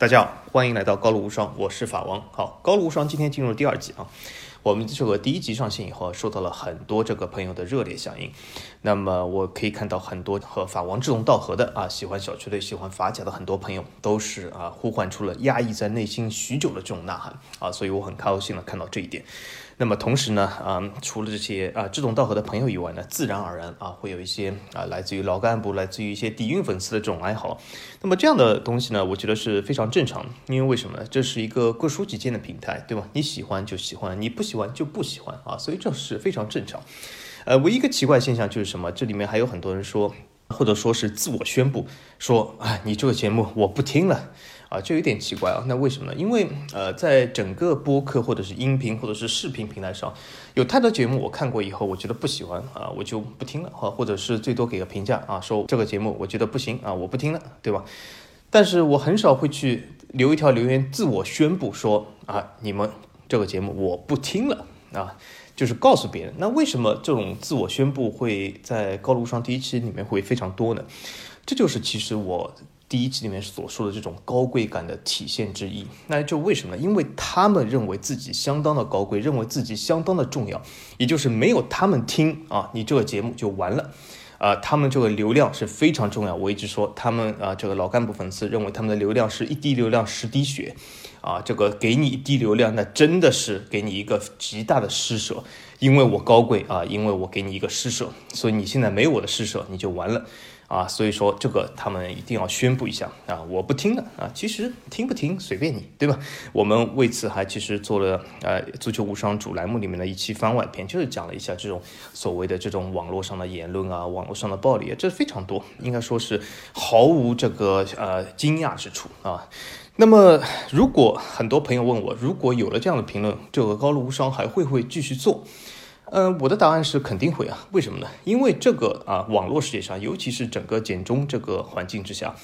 大家好，欢迎来到高露无双，我是法王。好，高露无双今天进入第二集啊。我们这个第一集上线以后，受到了很多这个朋友的热烈响应。那么我可以看到很多和法王志同道合的啊，喜欢小球队、喜欢法甲的很多朋友，都是啊呼唤出了压抑在内心许久的这种呐喊啊，所以我很高兴的看到这一点。那么同时呢，啊，除了这些啊志同道合的朋友以外呢，自然而然啊会有一些啊来自于老干部、来自于一些底蕴粉丝的这种爱好。那么这样的东西呢，我觉得是非常正常，因为为什么呢？这是一个各抒己见的平台，对吧？你喜欢就喜欢，你不喜欢就不喜欢啊，所以这是非常正常。呃，唯一一个奇怪现象就是什么？这里面还有很多人说，或者说是自我宣布说，啊，你这个节目我不听了。啊，就有点奇怪啊。那为什么呢？因为呃，在整个播客或者是音频或者是视频平台上，有太多节目我看过以后，我觉得不喜欢啊，我就不听了啊，或者是最多给个评价啊，说这个节目我觉得不行啊，我不听了，对吧？但是我很少会去留一条留言，自我宣布说啊，你们这个节目我不听了啊，就是告诉别人。那为什么这种自我宣布会在高路上第一期里面会非常多呢？这就是其实我。第一集里面所说的这种高贵感的体现之一，那就为什么呢？因为他们认为自己相当的高贵，认为自己相当的重要，也就是没有他们听啊，你这个节目就完了，啊，他们这个流量是非常重要。我一直说，他们啊，这个老干部粉丝认为他们的流量是一滴流量十滴血，啊，这个给你一滴流量，那真的是给你一个极大的施舍，因为我高贵啊，因为我给你一个施舍，所以你现在没有我的施舍，你就完了。啊，所以说这个他们一定要宣布一下啊，我不听了啊，其实听不听随便你，对吧？我们为此还其实做了呃足球无双主栏目里面的一期番外篇，就是讲了一下这种所谓的这种网络上的言论啊，网络上的暴力，这非常多，应该说是毫无这个呃惊讶之处啊。那么如果很多朋友问我，如果有了这样的评论，这个高露无双还会不会继续做？嗯，我的答案是肯定会啊，为什么呢？因为这个啊，网络世界上，尤其是整个简中这个环境之下，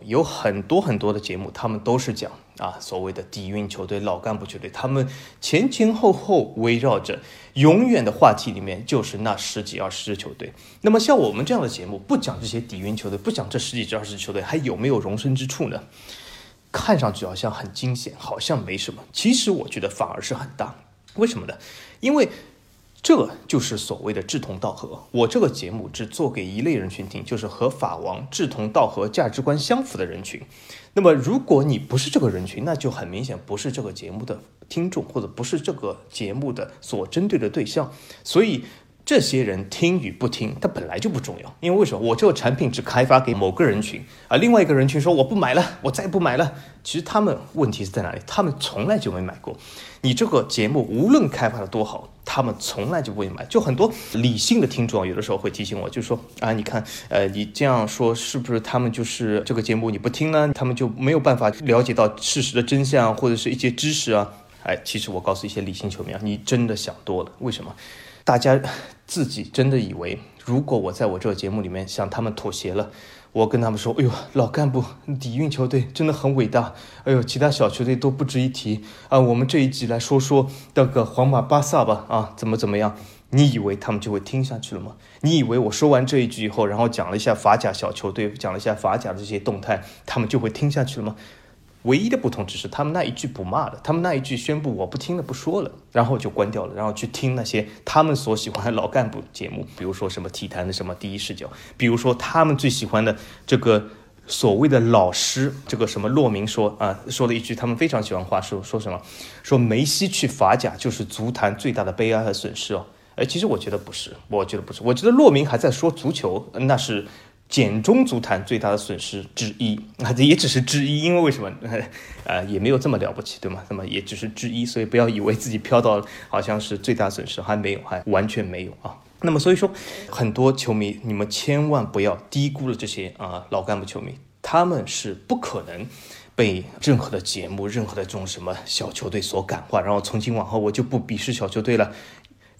有很多很多的节目，他们都是讲啊所谓的底蕴球队、老干部球队，他们前前后后围绕着永远的话题里面就是那十几二十支球队。那么像我们这样的节目，不讲这些底蕴球队，不讲这十几至二十支球队，还有没有容身之处呢？看上去好像很惊险，好像没什么，其实我觉得反而是很大。为什么呢？因为。这就是所谓的志同道合。我这个节目只做给一类人群听，就是和法王志同道合、价值观相符的人群。那么，如果你不是这个人群，那就很明显不是这个节目的听众，或者不是这个节目的所针对的对象。所以。这些人听与不听，它本来就不重要，因为为什么？我这个产品只开发给某个人群，而另外一个人群说我不买了，我再不买了。其实他们问题是在哪里？他们从来就没买过。你这个节目无论开发的多好，他们从来就不会买。就很多理性的听众有的时候会提醒我，就说啊，你看，呃，你这样说是不是他们就是这个节目你不听呢？他们就没有办法了解到事实的真相或者是一些知识啊？哎，其实我告诉一些理性球迷啊，你真的想多了。为什么？大家自己真的以为，如果我在我这个节目里面向他们妥协了，我跟他们说：“哎呦，老干部底蕴球队真的很伟大，哎呦，其他小球队都不值一提啊。”我们这一集来说说那个皇马、巴萨吧，啊，怎么怎么样？你以为他们就会听下去了吗？你以为我说完这一句以后，然后讲了一下法甲小球队，讲了一下法甲的这些动态，他们就会听下去了吗？唯一的不同只是他们那一句不骂了，他们那一句宣布我不听了不说了，然后就关掉了，然后去听那些他们所喜欢的老干部节目，比如说什么体坛的什么第一视角，比如说他们最喜欢的这个所谓的老师，这个什么骆明说啊说了一句他们非常喜欢话说说什么，说梅西去法甲就是足坛最大的悲哀和损失哦，哎，其实我觉得不是，我觉得不是，我觉得骆明还在说足球，那是。简中足坛最大的损失之一，啊，这也只是之一，因为为什么？呃，也没有这么了不起，对吗？那么也只是之一，所以不要以为自己飘到好像是最大损失，还没有，还完全没有啊。那么所以说，很多球迷，你们千万不要低估了这些啊老干部球迷，他们是不可能被任何的节目、任何的这种什么小球队所感化，然后从今往后我就不鄙视小球队了。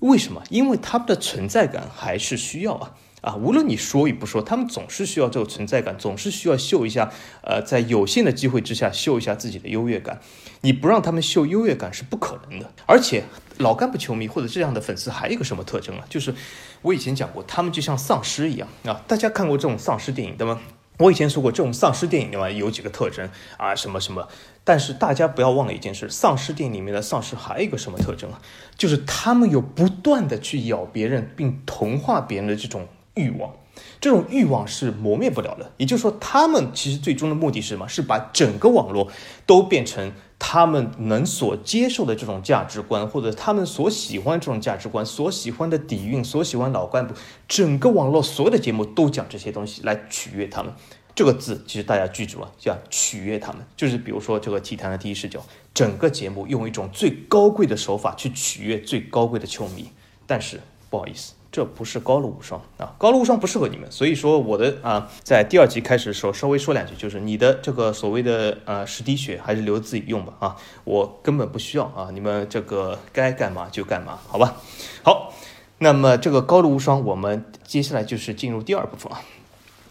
为什么？因为他们的存在感还是需要啊。啊，无论你说与不说，他们总是需要这个存在感，总是需要秀一下，呃，在有限的机会之下秀一下自己的优越感。你不让他们秀优越感是不可能的。而且老干部球迷或者这样的粉丝还有一个什么特征啊？就是我以前讲过，他们就像丧尸一样啊。大家看过这种丧尸电影的吗？我以前说过，这种丧尸电影里面有几个特征啊，什么什么。但是大家不要忘了一件事，丧尸电影里面的丧尸还有一个什么特征啊？就是他们有不断的去咬别人并同化别人的这种欲望，这种欲望是磨灭不了的。也就是说，他们其实最终的目的是什么？是把整个网络都变成他们能所接受的这种价值观，或者他们所喜欢这种价值观，所喜欢的底蕴，所喜欢老干部，整个网络所有的节目都讲这些东西来取悦他们。这个字其实大家记住了，叫取悦他们，就是比如说这个体坛的第一视角，整个节目用一种最高贵的手法去取悦最高贵的球迷。但是不好意思，这不是高露无双啊，高露无双不适合你们。所以说我的啊，在第二集开始的时候稍微说两句，就是你的这个所谓的呃十滴血还是留自己用吧啊，我根本不需要啊，你们这个该干嘛就干嘛，好吧？好，那么这个高露无双，我们接下来就是进入第二部分啊。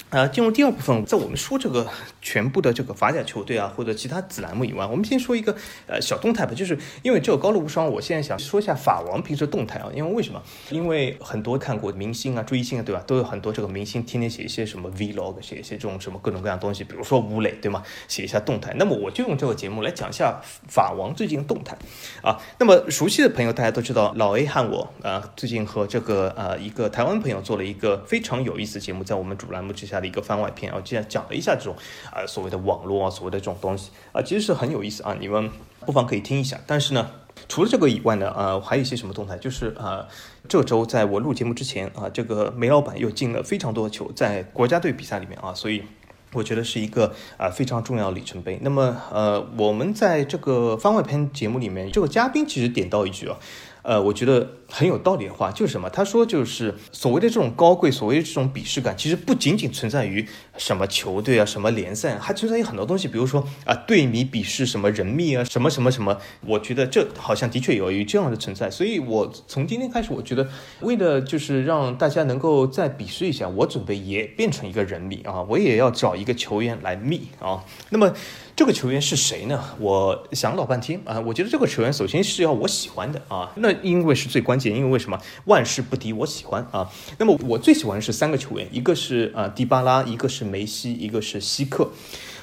呃，进入第二部分，在我们说这个全部的这个法甲球队啊，或者其他子栏目以外，我们先说一个呃小动态吧。就是因为这个高露无双，我现在想说一下法王平时动态啊。因为为什么？因为很多看过明星啊、追星啊，对吧？都有很多这个明星天天写一些什么 vlog，写一些这种什么各种各样东西，比如说吴磊，对吗？写一下动态。那么我就用这个节目来讲一下法王最近的动态啊。那么熟悉的朋友大家都知道，老 A 和我啊，最近和这个呃一个台湾朋友做了一个非常有意思节目，在我们主栏目之下。的一个番外篇啊，既然讲了一下这种啊所谓的网络啊，所谓的这种东西啊，其实是很有意思啊，你们不妨可以听一下。但是呢，除了这个以外呢，呃，还有一些什么动态，就是啊，这周在我录节目之前啊，这个梅老板又进了非常多的球在国家队比赛里面啊，所以我觉得是一个啊非常重要的里程碑。那么呃，我们在这个番外篇节目里面，这个嘉宾其实点到一句啊。呃，我觉得很有道理的话就是什么？他说就是所谓的这种高贵，所谓的这种鄙视感，其实不仅仅存在于什么球队啊、什么联赛，还存在于很多东西，比如说啊，对你鄙视什么人密啊，什么什么什么。我觉得这好像的确有于这样的存在，所以我从今天开始，我觉得为了就是让大家能够再鄙视一下，我准备也变成一个人密啊，我也要找一个球员来密啊。那么。这个球员是谁呢？我想老半天啊，我觉得这个球员首先是要我喜欢的啊，那因为是最关键，因为为什么万事不敌我喜欢啊？那么我最喜欢的是三个球员，一个是啊迪巴拉，一个是梅西，一个是希克，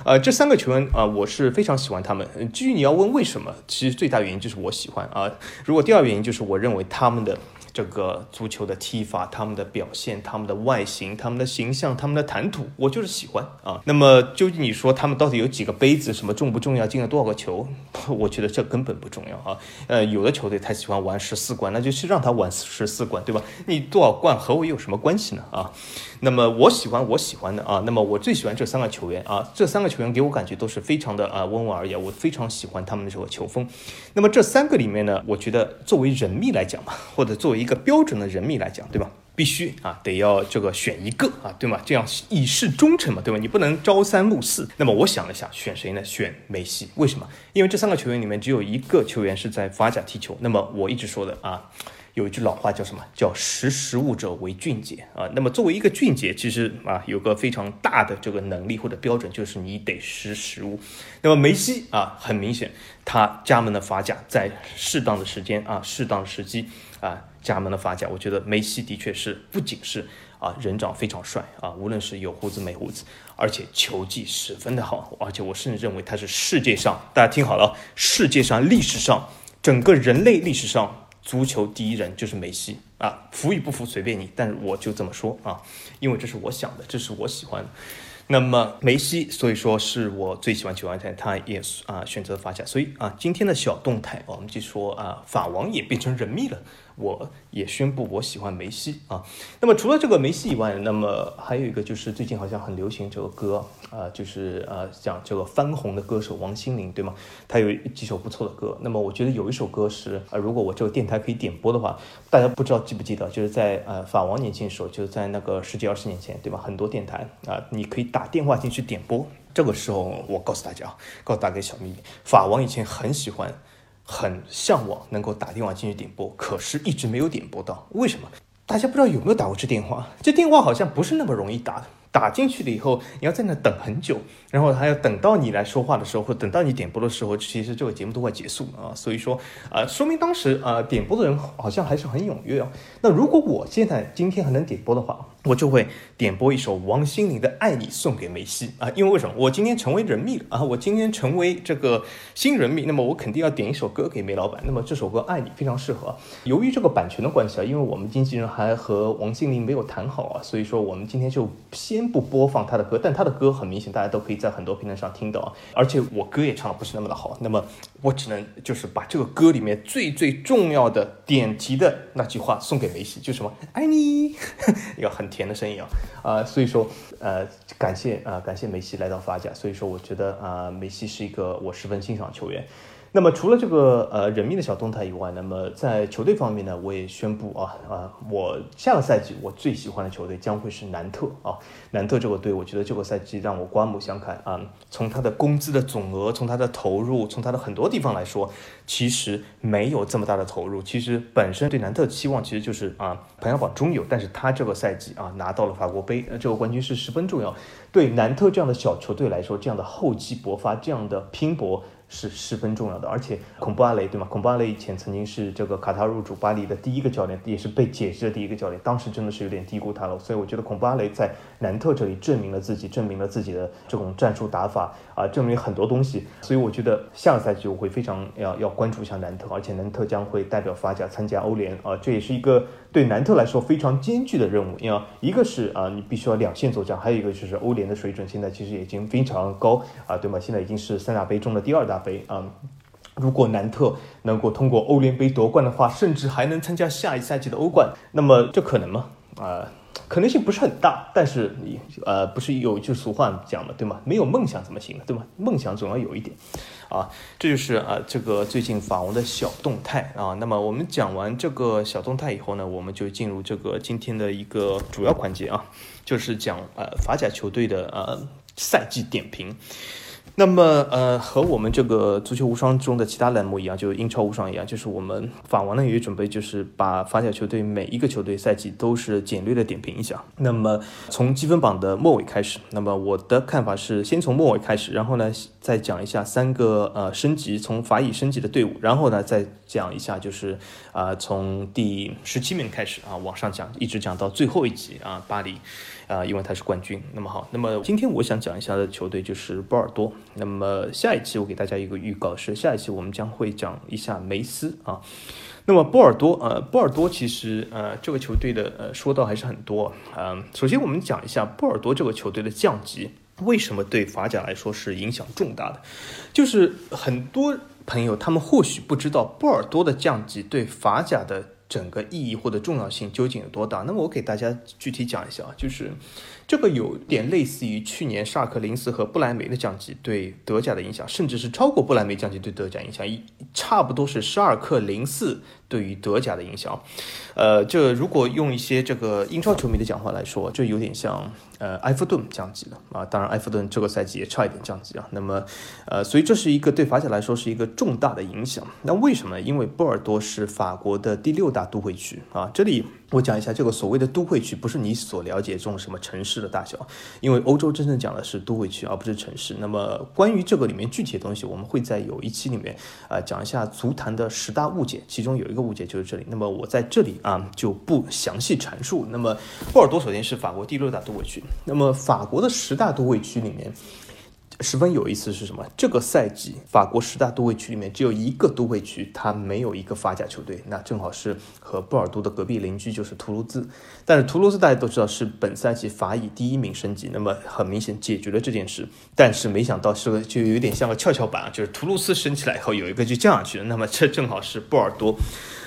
呃，这三个球员啊，我是非常喜欢他们。至于你要问为什么，其实最大原因就是我喜欢啊。如果第二原因就是我认为他们的。这个足球的踢法，他们的表现，他们的外形，他们的形象，他们的谈吐，我就是喜欢啊。那么究竟你说他们到底有几个杯子，什么重不重要，进了多少个球？我觉得这根本不重要啊。呃，有的球队他喜欢玩十四冠，那就是让他玩十四冠，对吧？你多少冠和我有什么关系呢？啊？那么我喜欢我喜欢的啊，那么我最喜欢这三个球员啊，这三个球员给我感觉都是非常的啊温文尔雅，我非常喜欢他们的这个球风。那么这三个里面呢，我觉得作为人密来讲嘛，或者作为一个标准的人密来讲，对吧？必须啊得要这个选一个啊，对吗？这样以示忠诚嘛，对吧？你不能朝三暮四。那么我想了想，选谁呢？选梅西。为什么？因为这三个球员里面只有一个球员是在法甲踢球。那么我一直说的啊。有一句老话叫什么？叫识时务者为俊杰啊。那么作为一个俊杰，其实啊有个非常大的这个能力或者标准，就是你得识时务。那么梅西啊，很明显，他加盟了法甲，在适当的时间啊、适当的时机啊，加盟了法甲。我觉得梅西的确是不仅是啊人长非常帅啊，无论是有胡子没胡子，而且球技十分的好，而且我甚至认为他是世界上，大家听好了，世界上历史上整个人类历史上。足球第一人就是梅西啊，服与不服随便你，但是我就这么说啊，因为这是我想的，这是我喜欢的。那么梅西，所以说是我最喜欢球员，他也啊选择法甲，所以啊今天的小动态，我们就说啊法王也变成人密了。我也宣布我喜欢梅西啊。那么除了这个梅西以外，那么还有一个就是最近好像很流行这个歌啊，就是呃讲这个翻红的歌手王心凌，对吗？他有几首不错的歌。那么我觉得有一首歌是呃，如果我这个电台可以点播的话，大家不知道记不记得，就是在呃法王年轻的时候，就是在那个十几二十年前，对吧？很多电台啊，你可以打电话进去点播。这个时候我告诉大家啊，告诉大家小秘密，法王以前很喜欢。很向往能够打电话进去点播，可是一直没有点播到。为什么？大家不知道有没有打过这电话？这电话好像不是那么容易打。打进去了以后，你要在那等很久，然后还要等到你来说话的时候，或等到你点播的时候，其实这个节目都快结束了啊。所以说，啊，说明当时啊点播的人好像还是很踊跃啊。那如果我现在今天还能点播的话，我就会点播一首王心凌的《爱你》送给梅西啊，因为为什么？我今天成为人蜜了啊，我今天成为这个新人蜜，那么我肯定要点一首歌给梅老板。那么这首歌《爱你》非常适合。由于这个版权的关系啊，因为我们经纪人还和王心凌没有谈好啊，所以说我们今天就先不播放他的歌。但他的歌很明显，大家都可以在很多平台上听到，而且我歌也唱的不是那么的好。那么我只能就是把这个歌里面最最重要的点题的那句话送给梅西，就什么爱你，一个很甜的声音啊啊，所以说呃感谢啊感谢梅西来到法甲，所以说我觉得啊梅西是一个我十分欣赏球员。那么除了这个呃人命的小动态以外，那么在球队方面呢，我也宣布啊啊，我下个赛季我最喜欢的球队将会是南特啊。南特这个队，我觉得这个赛季让我刮目相看啊。从他的工资的总额，从他的投入，从他的很多地方来说，其实没有这么大的投入。其实本身对南特的期望其实就是啊排行榜中游，但是他这个赛季啊拿到了法国杯，这个冠军是十分重要。对南特这样的小球队来说，这样的厚积薄发，这样的拼搏。是十分重要的，而且孔布阿雷对吗？孔布阿雷以前曾经是这个卡塔入主巴黎的第一个教练，也是被解职的第一个教练。当时真的是有点低估他了，所以我觉得孔布阿雷在南特这里证明了自己，证明了自己的这种战术打法啊，证明很多东西。所以我觉得下个赛季我会非常要要关注一下南特，而且南特将会代表法甲参加欧联啊，这也是一个对南特来说非常艰巨的任务。因为一个是啊，你必须要两线作战，还有一个就是欧联的水准现在其实已经非常高啊，对吗？现在已经是三大杯中的第二大。杯啊，如果南特能够通过欧联杯夺冠的话，甚至还能参加下一赛季的欧冠，那么这可能吗？啊，可能性不是很大。但是你呃，不是有一句俗话讲嘛，对吗？没有梦想怎么行呢？对吗？梦想总要有一点啊。这就是啊，这个最近法王的小动态啊。那么我们讲完这个小动态以后呢，我们就进入这个今天的一个主要环节啊，就是讲呃法甲球队的呃赛季点评。那么，呃，和我们这个足球无双中的其他栏目一样，就英超无双一样，就是我们法王呢也准备，就是把法甲球队每一个球队赛季都是简略的点评一下。那么从积分榜的末尾开始，那么我的看法是先从末尾开始，然后呢再讲一下三个呃升级从法乙升级的队伍，然后呢再讲一下就是啊从第十七名开始啊往上讲，一直讲到最后一集啊巴黎。啊，因为他是冠军。那么好，那么今天我想讲一下的球队就是波尔多。那么下一期我给大家一个预告是，下一期我们将会讲一下梅斯啊。那么波尔多，呃，波尔多其实呃这个球队的呃说道还是很多。嗯，首先我们讲一下波尔多这个球队的降级为什么对法甲来说是影响重大的，就是很多朋友他们或许不知道波尔多的降级对法甲的。整个意义或者重要性究竟有多大？那么我给大家具体讲一下啊，就是这个有点类似于去年沙克林斯和布莱梅的降级对德甲的影响，甚至是超过布莱梅降级对德甲影响，一差不多是沙尔克零四。对于德甲的影响，呃，这如果用一些这个英超球迷的讲话来说，这有点像呃埃弗顿降级了啊。当然，埃弗顿这个赛季也差一点降级啊。那么，呃，所以这是一个对法甲来说是一个重大的影响。那为什么？因为波尔多是法国的第六大都会区啊。这里我讲一下，这个所谓的都会区不是你所了解这种什么城市的大小，因为欧洲真正讲的是都会区，而不是城市。那么关于这个里面具体的东西，我们会在有一期里面啊讲一下足坛的十大误解，其中有一个。误解就是这里，那么我在这里啊就不详细阐述。那么波尔多首先是法国第六大都会区，那么法国的十大都会区里面。十分有意思是什么？这个赛季法国十大都会区里面只有一个都会区，它没有一个法甲球队，那正好是和波尔多的隔壁邻居就是图卢兹。但是图卢兹大家都知道是本赛季法乙第一名升级，那么很明显解决了这件事。但是没想到是个就有点像个跷跷板啊，就是图卢兹升起来以后有一个就降下去了，那么这正好是波尔多。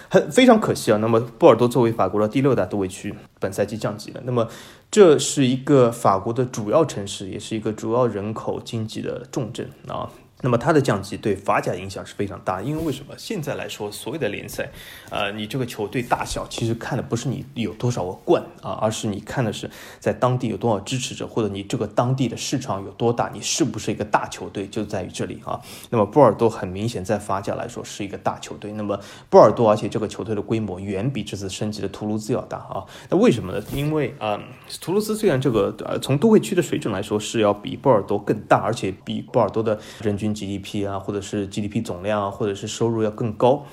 很非常可惜啊，那么波尔多作为法国的第六大都会区，本赛季降级了。那么这是一个法国的主要城市，也是一个主要人口经济的重镇啊。那么它的降级对法甲影响是非常大，因为为什么？现在来说，所有的联赛，呃，你这个球队大小，其实看的不是你有多少个冠啊，而是你看的是在当地有多少支持者，或者你这个当地的市场有多大，你是不是一个大球队，就在于这里啊。那么波尔多很明显在法甲来说是一个大球队，那么波尔多，而且这个球队的规模远比这次升级的图卢兹要大啊。那为什么呢？因为啊，图卢兹虽然这个呃从都会区的水准来说是要比波尔多更大，而且比波尔多的人均。GDP 啊，或者是 GDP 总量啊，或者是收入要更高，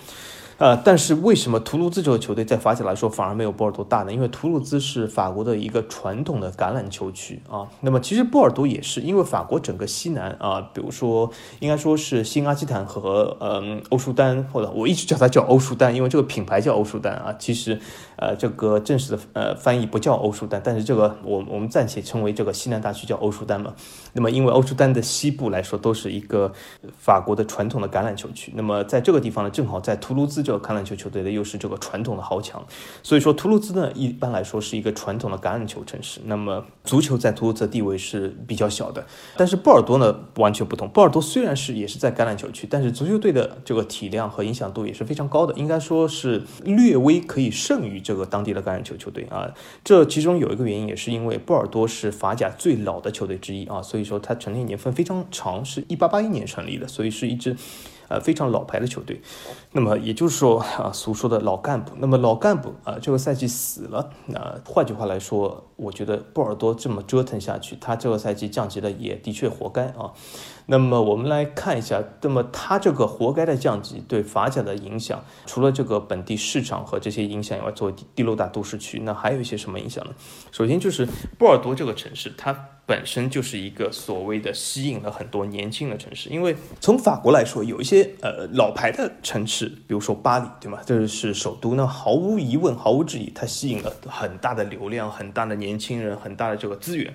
呃，但是为什么图卢兹这个球队在法甲来说反而没有波尔多大呢？因为图卢兹是法国的一个传统的橄榄球区啊。那么其实波尔多也是，因为法国整个西南啊，比如说应该说是新阿基坦和嗯欧舒丹，或者我一直叫它叫欧舒丹，因为这个品牌叫欧舒丹啊。其实呃这个正式的呃翻译不叫欧舒丹，但是这个我我们暂且称为这个西南大区叫欧舒丹嘛。那么因为欧舒丹的西部来说都是一个法国的传统的橄榄球区，那么在这个地方呢，正好在图卢兹。这个橄榄球球队的又是这个传统的豪强，所以说图卢兹呢一般来说是一个传统的橄榄球城市。那么足球在图卢兹的地位是比较小的，但是波尔多呢完全不同。波尔多虽然是也是在橄榄球区，但是足球队的这个体量和影响度也是非常高的，应该说是略微可以胜于这个当地的橄榄球球队啊。这其中有一个原因也是因为波尔多是法甲最老的球队之一啊，所以说它成立年份非常长，是一八八一年成立的，所以是一支。呃，非常老牌的球队，那么也就是说啊，俗说的老干部。那么老干部啊，这个赛季死了。那换句话来说，我觉得波尔多这么折腾下去，他这个赛季降级了也的确活该啊。那么我们来看一下，那么他这个活该的降级对法甲的影响，除了这个本地市场和这些影响以外，作为第六大都市区，那还有一些什么影响呢？首先就是波尔多这个城市，它。本身就是一个所谓的吸引了很多年轻的城市，因为从法国来说，有一些呃老牌的城市，比如说巴黎，对吗？这是首都，那毫无疑问、毫无质疑，它吸引了很大的流量、很大的年轻人、很大的这个资源，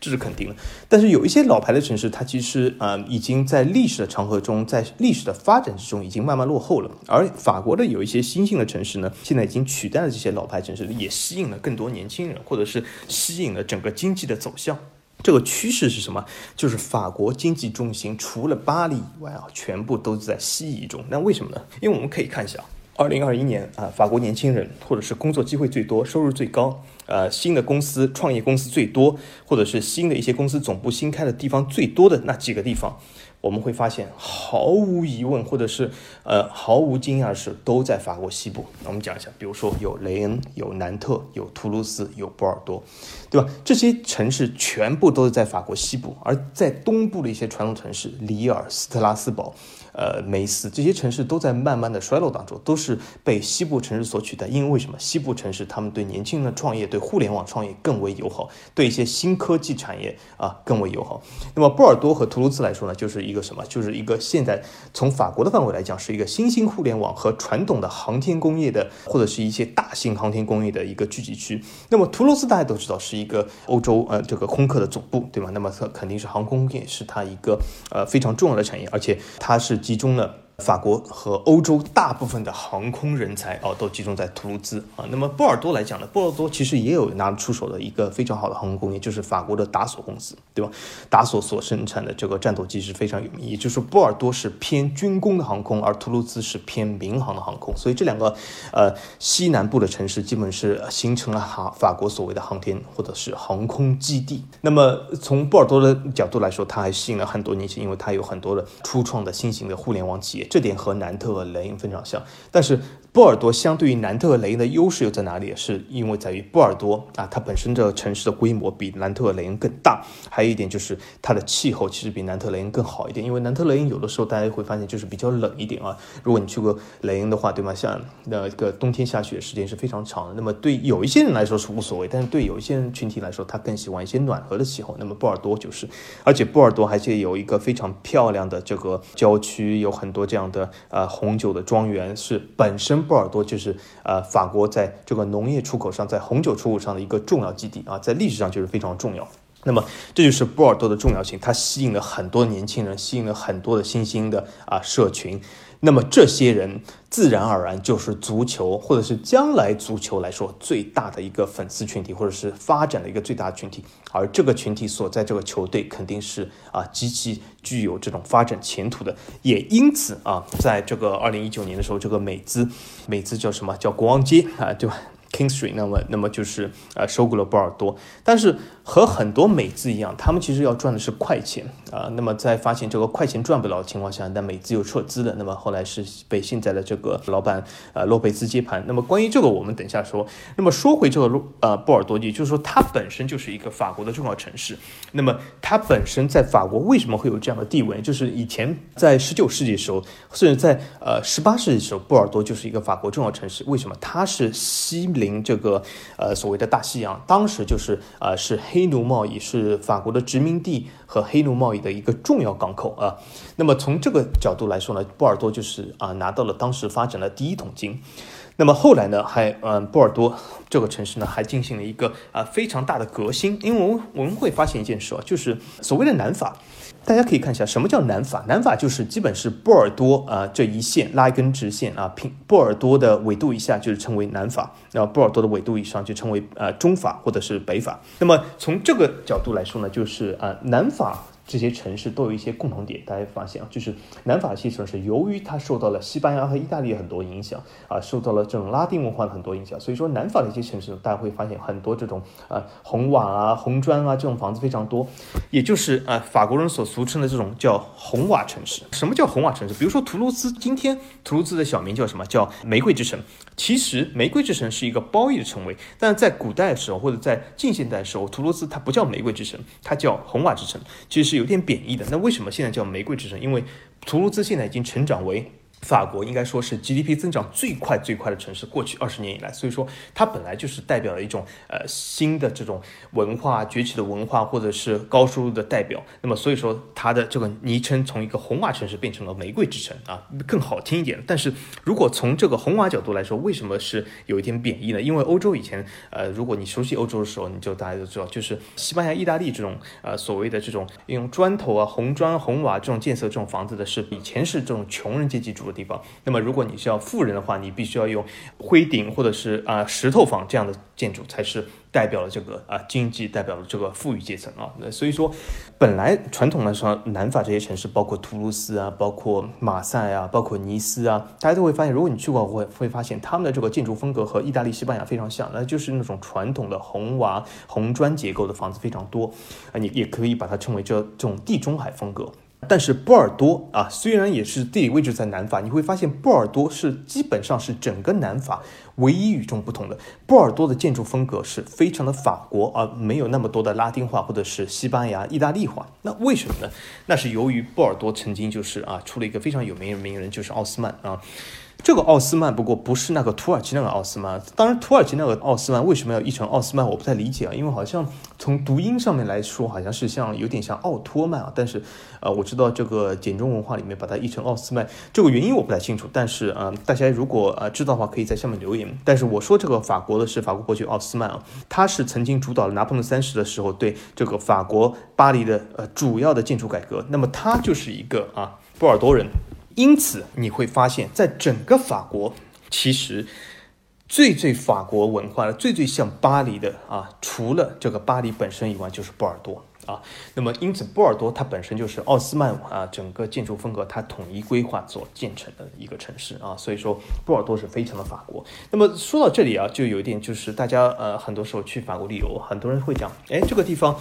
这是肯定的。但是有一些老牌的城市，它其实呃已经在历史的长河中，在历史的发展之中已经慢慢落后了。而法国的有一些新兴的城市呢，现在已经取代了这些老牌城市，也吸引了更多年轻人，或者是吸引了整个经济的走向。这个趋势是什么？就是法国经济中心除了巴黎以外啊，全部都在西移中。那为什么呢？因为我们可以看一下，二零二一年啊，法国年轻人或者是工作机会最多、收入最高，呃，新的公司创业公司最多，或者是新的一些公司总部新开的地方最多的那几个地方。我们会发现，毫无疑问，或者是呃毫无惊讶的是，都在法国西部。那我们讲一下，比如说有雷恩、有南特、有图卢斯、有波尔多，对吧？这些城市全部都是在法国西部，而在东部的一些传统城市，里尔、斯特拉斯堡。呃，梅斯这些城市都在慢慢的衰落当中，都是被西部城市所取代。因为为什么？西部城市他们对年轻人的创业、对互联网创业更为友好，对一些新科技产业啊更为友好。那么波尔多和图卢兹来说呢，就是一个什么？就是一个现在从法国的范围来讲，是一个新兴互联网和传统的航天工业的，或者是一些大型航天工业的一个聚集区。那么图卢兹大家都知道是一个欧洲呃这个空客的总部，对吧？那么它肯定是航空业是它一个呃非常重要的产业，而且它是。集中了。法国和欧洲大部分的航空人才哦，都集中在图卢兹啊。那么波尔多来讲呢，波尔多其实也有拿得出手的一个非常好的航空工业，就是法国的达索公司，对吧？达索所生产的这个战斗机是非常有名。也就是说，波尔多是偏军工的航空，而图卢兹是偏民航的航空。所以这两个呃西南部的城市基本是形成了哈法国所谓的航天或者是航空基地。那么从波尔多的角度来说，它还吸引了很多年轻因为它有很多的初创的新型的互联网企业。这点和南特和雷恩非常像，但是。波尔多相对于南特和雷恩的优势又在哪里？是因为在于波尔多啊，它本身这城市的规模比南特和雷恩更大。还有一点就是它的气候其实比南特雷恩更好一点，因为南特雷恩有的时候大家会发现就是比较冷一点啊。如果你去过雷恩的话，对吗？像那个冬天下雪时间是非常长的。那么对有一些人来说是无所谓，但是对有一些人群体来说，他更喜欢一些暖和的气候。那么波尔多就是，而且波尔多还是有一个非常漂亮的这个郊区，有很多这样的呃红酒的庄园，是本身。波尔多就是呃法国在这个农业出口上，在红酒出口上的一个重要基地啊，在历史上就是非常重要。那么这就是波尔多的重要性，它吸引了很多年轻人，吸引了很多的新兴的啊社群。那么这些人自然而然就是足球，或者是将来足球来说最大的一个粉丝群体，或者是发展的一个最大的群体。而这个群体所在这个球队肯定是啊极其具有这种发展前途的。也因此啊，在这个二零一九年的时候，这个美资美资叫什么叫国王街啊，对吧？King Street，那么那么就是呃收购了波尔多，但是和很多美资一样，他们其实要赚的是快钱啊。那么在发现这个快钱赚不了的情况下，那美资又撤资了，那么后来是被现在的这个老板呃洛佩兹接盘。那么关于这个我们等下说。那么说回这个洛呃波尔多，也就是说它本身就是一个法国的重要城市。那么它本身在法国为什么会有这样的地位？就是以前在十九世纪时候，甚至在呃十八世纪时候，波尔多就是一个法国重要城市。为什么？它是西。临这个呃所谓的大西洋，当时就是呃是黑奴贸易是法国的殖民地和黑奴贸易的一个重要港口啊。那么从这个角度来说呢，波尔多就是啊拿到了当时发展的第一桶金。那么后来呢，还嗯波尔多这个城市呢还进行了一个啊非常大的革新，因为我我们会发现一件事啊，就是所谓的南法。大家可以看一下什么叫南法？南法就是基本是波尔多啊这一线拉一根直线啊，平波尔多的纬度以下就是称为南法，然后波尔多的纬度以上就称为呃中法或者是北法。那么从这个角度来说呢，就是啊南法。这些城市都有一些共同点，大家发现啊，就是南法系城市，由于它受到了西班牙和意大利很多影响啊，受到了这种拉丁文化的很多影响，所以说南法的一些城市，大家会发现很多这种啊红瓦啊、红砖啊这种房子非常多，也就是啊法国人所俗称的这种叫红瓦城市。什么叫红瓦城市？比如说图卢兹，今天图卢兹的小名叫什么？叫玫瑰之城。其实玫瑰之城是一个褒义的称谓，但在古代的时候或者在近现代的时候，图卢兹它不叫玫瑰之城，它叫红瓦之城，其实是有点贬义的。那为什么现在叫玫瑰之城？因为图卢兹现在已经成长为。法国应该说是 GDP 增长最快最快的城市，过去二十年以来，所以说它本来就是代表了一种呃新的这种文化崛起的文化，或者是高收入的代表。那么所以说它的这个昵称从一个红瓦城市变成了玫瑰之城啊，更好听一点。但是如果从这个红瓦角度来说，为什么是有一点贬义呢？因为欧洲以前呃，如果你熟悉欧洲的时候，你就大家都知道，就是西班牙、意大利这种呃所谓的这种用砖头啊、红砖、红瓦这种建设这种房子的是以前是这种穷人阶级住的。地方，那么如果你是要富人的话，你必须要用灰顶或者是啊石头房这样的建筑，才是代表了这个啊经济，代表了这个富裕阶层啊。那所以说，本来传统来说，南法这些城市，包括图卢斯啊，包括马赛啊，包括尼斯啊，大家都会发现，如果你去过，会会发现他们的这个建筑风格和意大利、西班牙非常像，那就是那种传统的红瓦、红砖结构的房子非常多啊，你也可以把它称为这这种地中海风格。但是波尔多啊，虽然也是地理位置在南法，你会发现波尔多是基本上是整个南法唯一与众不同的。波尔多的建筑风格是非常的法国，而没有那么多的拉丁化或者是西班牙、意大利化。那为什么呢？那是由于波尔多曾经就是啊，出了一个非常有名的名人，就是奥斯曼啊。这个奥斯曼不过不是那个土耳其那个奥斯曼，当然土耳其那个奥斯曼为什么要译成奥斯曼，我不太理解啊，因为好像从读音上面来说，好像是像有点像奥托曼啊，但是呃，我知道这个简中文化里面把它译成奥斯曼，这个原因我不太清楚，但是呃，大家如果呃知道的话，可以在下面留言。但是我说这个法国的是法国伯爵奥斯曼啊，他是曾经主导了拿破仑三世的时候对这个法国巴黎的呃主要的建筑改革，那么他就是一个啊波尔多人。因此，你会发现在整个法国，其实最最法国文化的、最最像巴黎的啊，除了这个巴黎本身以外，就是波尔多。啊，那么因此波尔多它本身就是奥斯曼啊整个建筑风格它统一规划所建成的一个城市啊，所以说波尔多是非常的法国。那么说到这里啊，就有一点就是大家呃很多时候去法国旅游，很多人会讲，哎，这个地方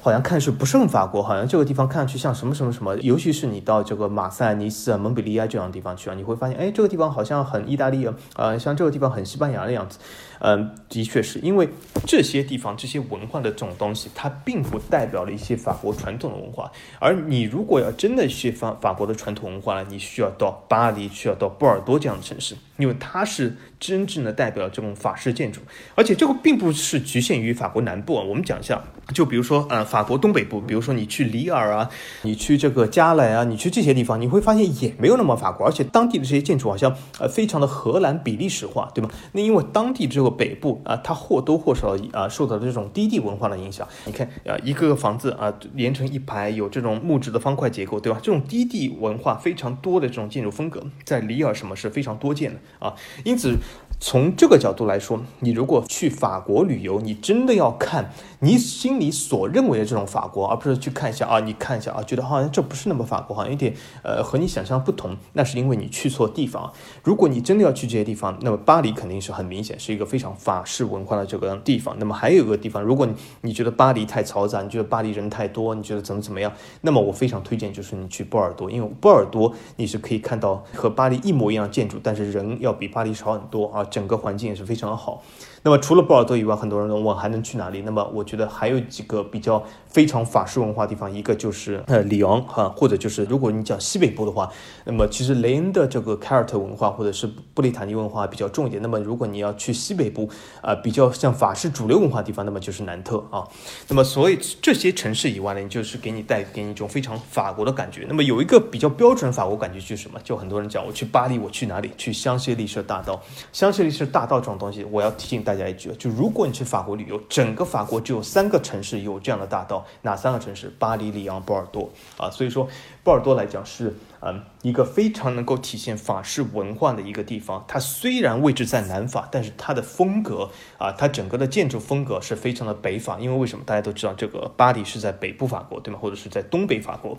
好像看是不胜法国，好像这个地方看上去像什么什么什么，尤其是你到这个马赛、尼斯啊、蒙彼利埃这样的地方去啊，你会发现，哎，这个地方好像很意大利啊，呃，像这个地方很西班牙的样子。嗯，的确是因为这些地方这些文化的这种东西，它并不代表了一些法国传统的文化。而你如果要真的去法法国的传统文化呢，你需要到巴黎，需要到波尔多这样的城市，因为它是真正的代表这种法式建筑。而且这个并不是局限于法国南部啊，我们讲一下，就比如说呃，法国东北部，比如说你去里尔啊，你去这个加莱啊，你去这些地方，你会发现也没有那么法国，而且当地的这些建筑好像呃非常的荷兰比利时化，对吗？那因为当地这个北部啊，它或多或少啊受到这种低地文化的影响。你看啊，一个个房子啊连成一排，有这种木质的方块结构，对吧？这种低地文化非常多的这种建筑风格，在里尔什么是非常多见的啊。因此，从这个角度来说，你如果去法国旅游，你真的要看你心里所认为的这种法国，而不是去看一下啊，你看一下啊，觉得好像这不是那么法国，好像有点呃和你想象不同，那是因为你去错地方。如果你真的要去这些地方，那么巴黎肯定是很明显是一个非常法式文化的这个地方。那么还有一个地方，如果你你觉得巴黎太嘈杂，你觉得巴黎人太多，你觉得怎么怎么样，那么我非常推荐就是你去波尔多，因为波尔多你是可以看到和巴黎一模一样的建筑，但是人要比巴黎少很多啊。整个环境也是非常好。那么除了波尔多以外，很多人问我还能去哪里？那么我觉得还有几个比较非常法式文化地方，一个就是呃里昂哈，或者就是如果你讲西北部的话，那么其实雷恩的这个凯尔特文化或者是布列塔尼文化比较重一点。那么如果你要去西北部啊，比较像法式主流文化地方，那么就是南特啊。那么所以这些城市以外呢，就是给你带给你一种非常法国的感觉。那么有一个比较标准法国感觉就是什么？就很多人讲我去巴黎，我去哪里？去香榭丽舍大道。香榭丽舍大道这种东西，我要提醒大大家一句，就如果你去法国旅游，整个法国只有三个城市有这样的大道，哪三个城市？巴黎、里昂、波尔多啊。所以说，波尔多来讲是。嗯，一个非常能够体现法式文化的一个地方。它虽然位置在南法，但是它的风格啊，它整个的建筑风格是非常的北法。因为为什么？大家都知道这个巴黎是在北部法国，对吗？或者是在东北法国。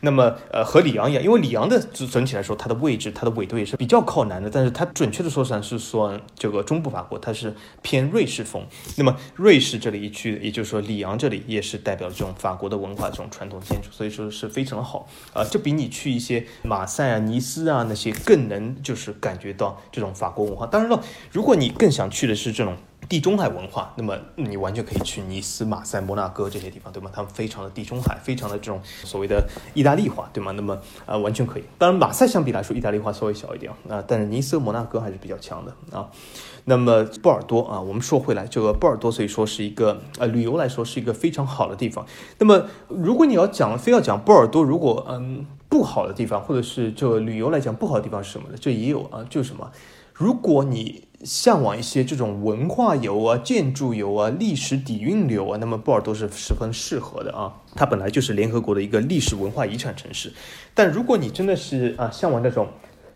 那么，呃，和里昂一样，因为里昂的整体来说，它的位置、它的纬度也是比较靠南的。但是它准确的说上是说这个中部法国，它是偏瑞士风。那么瑞士这里一区，也就是说里昂这里也是代表这种法国的文化、这种传统建筑，所以说是非常的好啊。这比你去一些。马赛啊、尼斯啊那些更能就是感觉到这种法国文化。当然了，如果你更想去的是这种地中海文化，那么你完全可以去尼斯、马赛、摩纳哥这些地方，对吗？他们非常的地中海，非常的这种所谓的意大利化，对吗？那么啊，完全可以。当然，马赛相比来说，意大利化稍微小一点啊，但是尼斯、摩纳哥还是比较强的啊。那么波尔多啊，我们说回来，这个波尔多所以说是一个呃旅游来说是一个非常好的地方。那么如果你要讲非要讲波尔多，如果嗯。不好的地方，或者是这个旅游来讲不好的地方是什么呢？这也有啊，就是什么？如果你向往一些这种文化游啊、建筑游啊、历史底蕴游啊，那么波尔多是十分适合的啊。它本来就是联合国的一个历史文化遗产城市。但如果你真的是啊向往那种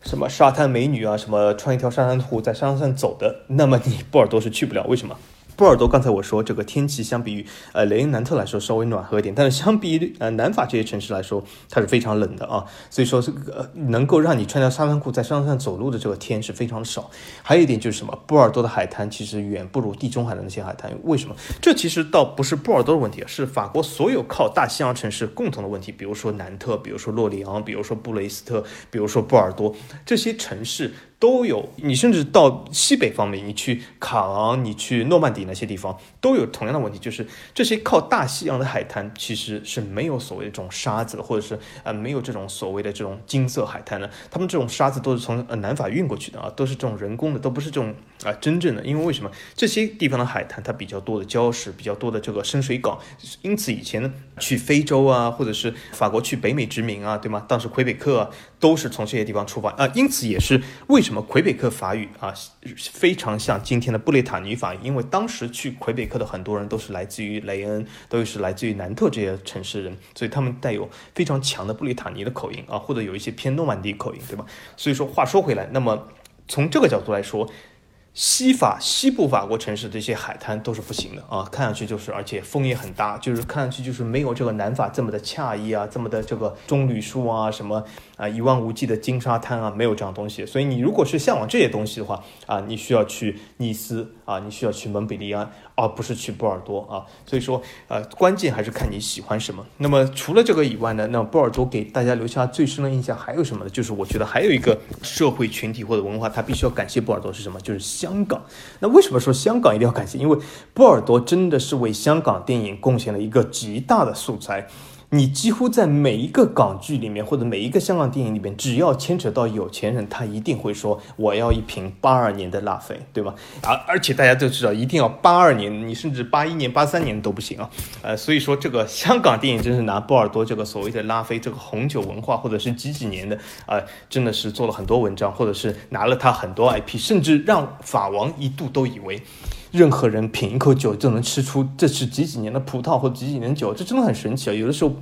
什么沙滩美女啊、什么穿一条沙滩裤在沙滩上走的，那么你波尔多是去不了。为什么？波尔多，刚才我说这个天气相比于呃雷恩南特来说稍微暖和一点，但是相比于呃南法这些城市来说，它是非常冷的啊。所以说这个能够让你穿条沙滩裤在沙滩上走路的这个天是非常少。还有一点就是什么，波尔多的海滩其实远不如地中海的那些海滩。为什么？这其实倒不是波尔多的问题，是法国所有靠大西洋城市共同的问题。比如说南特，比如说洛里昂，比如说布雷斯特，比如说波尔多这些城市。都有，你甚至到西北方面，你去卡昂，你去诺曼底那些地方，都有同样的问题，就是这些靠大西洋的海滩其实是没有所谓的这种沙子，或者是呃没有这种所谓的这种金色海滩的。他们这种沙子都是从呃南法运过去的啊，都是这种人工的，都不是这种啊真正的。因为为什么这些地方的海滩它比较多的礁石，比较多的这个深水港，因此以前呢去非洲啊，或者是法国去北美殖民啊，对吗？当时魁北克都是从这些地方出发啊，因此也是为什么。什么魁北克法语啊，非常像今天的布列塔尼法语，因为当时去魁北克的很多人都是来自于雷恩，都是来自于南特这些城市人，所以他们带有非常强的布列塔尼的口音啊，或者有一些偏诺曼底口音，对吧？所以说话说回来，那么从这个角度来说。西法西部法国城市这些海滩都是不行的啊，看上去就是，而且风也很大，就是看上去就是没有这个南法这么的惬意啊，这么的这个棕榈树啊，什么啊一望无际的金沙滩啊，没有这样东西。所以你如果是向往这些东西的话啊，你需要去尼斯啊，你需要去蒙彼利安。而不是去波尔多啊，所以说，呃，关键还是看你喜欢什么。那么除了这个以外呢，那波尔多给大家留下最深的印象还有什么呢？就是我觉得还有一个社会群体或者文化，他必须要感谢波尔多是什么？就是香港。那为什么说香港一定要感谢？因为波尔多真的是为香港电影贡献了一个极大的素材。你几乎在每一个港剧里面，或者每一个香港电影里面，只要牵扯到有钱人，他一定会说我要一瓶八二年的拉菲，对吗？而而且大家都知道，一定要八二年，你甚至八一年、八三年都不行啊。呃，所以说这个香港电影真是拿波尔多这个所谓的拉菲这个红酒文化，或者是几几年的啊，真的是做了很多文章，或者是拿了他很多 IP，甚至让法王一度都以为。任何人品一口酒就能吃出这是几几年的葡萄或几几年酒，这真的很神奇啊！有的时候，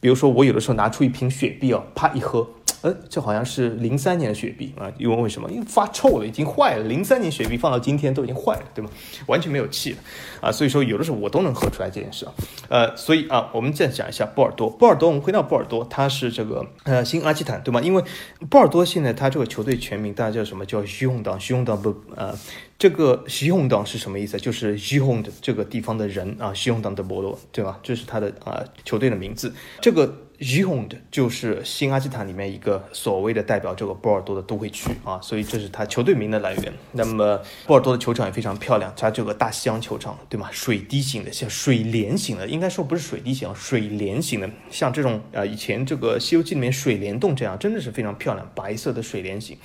比如说我有的时候拿出一瓶雪碧哦，啪一喝，呃，这好像是零三年的雪碧啊，因为为什么？因为发臭了，已经坏了。零三年雪碧放到今天都已经坏了，对吗？完全没有气了啊，所以说有的时候我都能喝出来这件事啊。呃，所以啊，我们再讲一下波尔多。波尔多，我们回到波尔多，它是这个呃新阿基坦，对吗？因为波尔多现在它这个球队全名大家叫什么？叫徐宏党，徐宏党不呃。这个西洪党是什么意思？就是西洪的这个地方的人啊，西洪党的波罗，对吧？这是他的啊球队的名字。这个西洪的就是新阿基坦里面一个所谓的代表这个波尔多的都会区啊，所以这是他球队名的来源。那么波尔多的球场也非常漂亮，它这个大西洋球场，对吗？水滴型的，像水帘型的，应该说不是水滴型，水帘型的，像这种啊以前这个《西游记》里面水帘洞这样，真的是非常漂亮，白色的水帘型。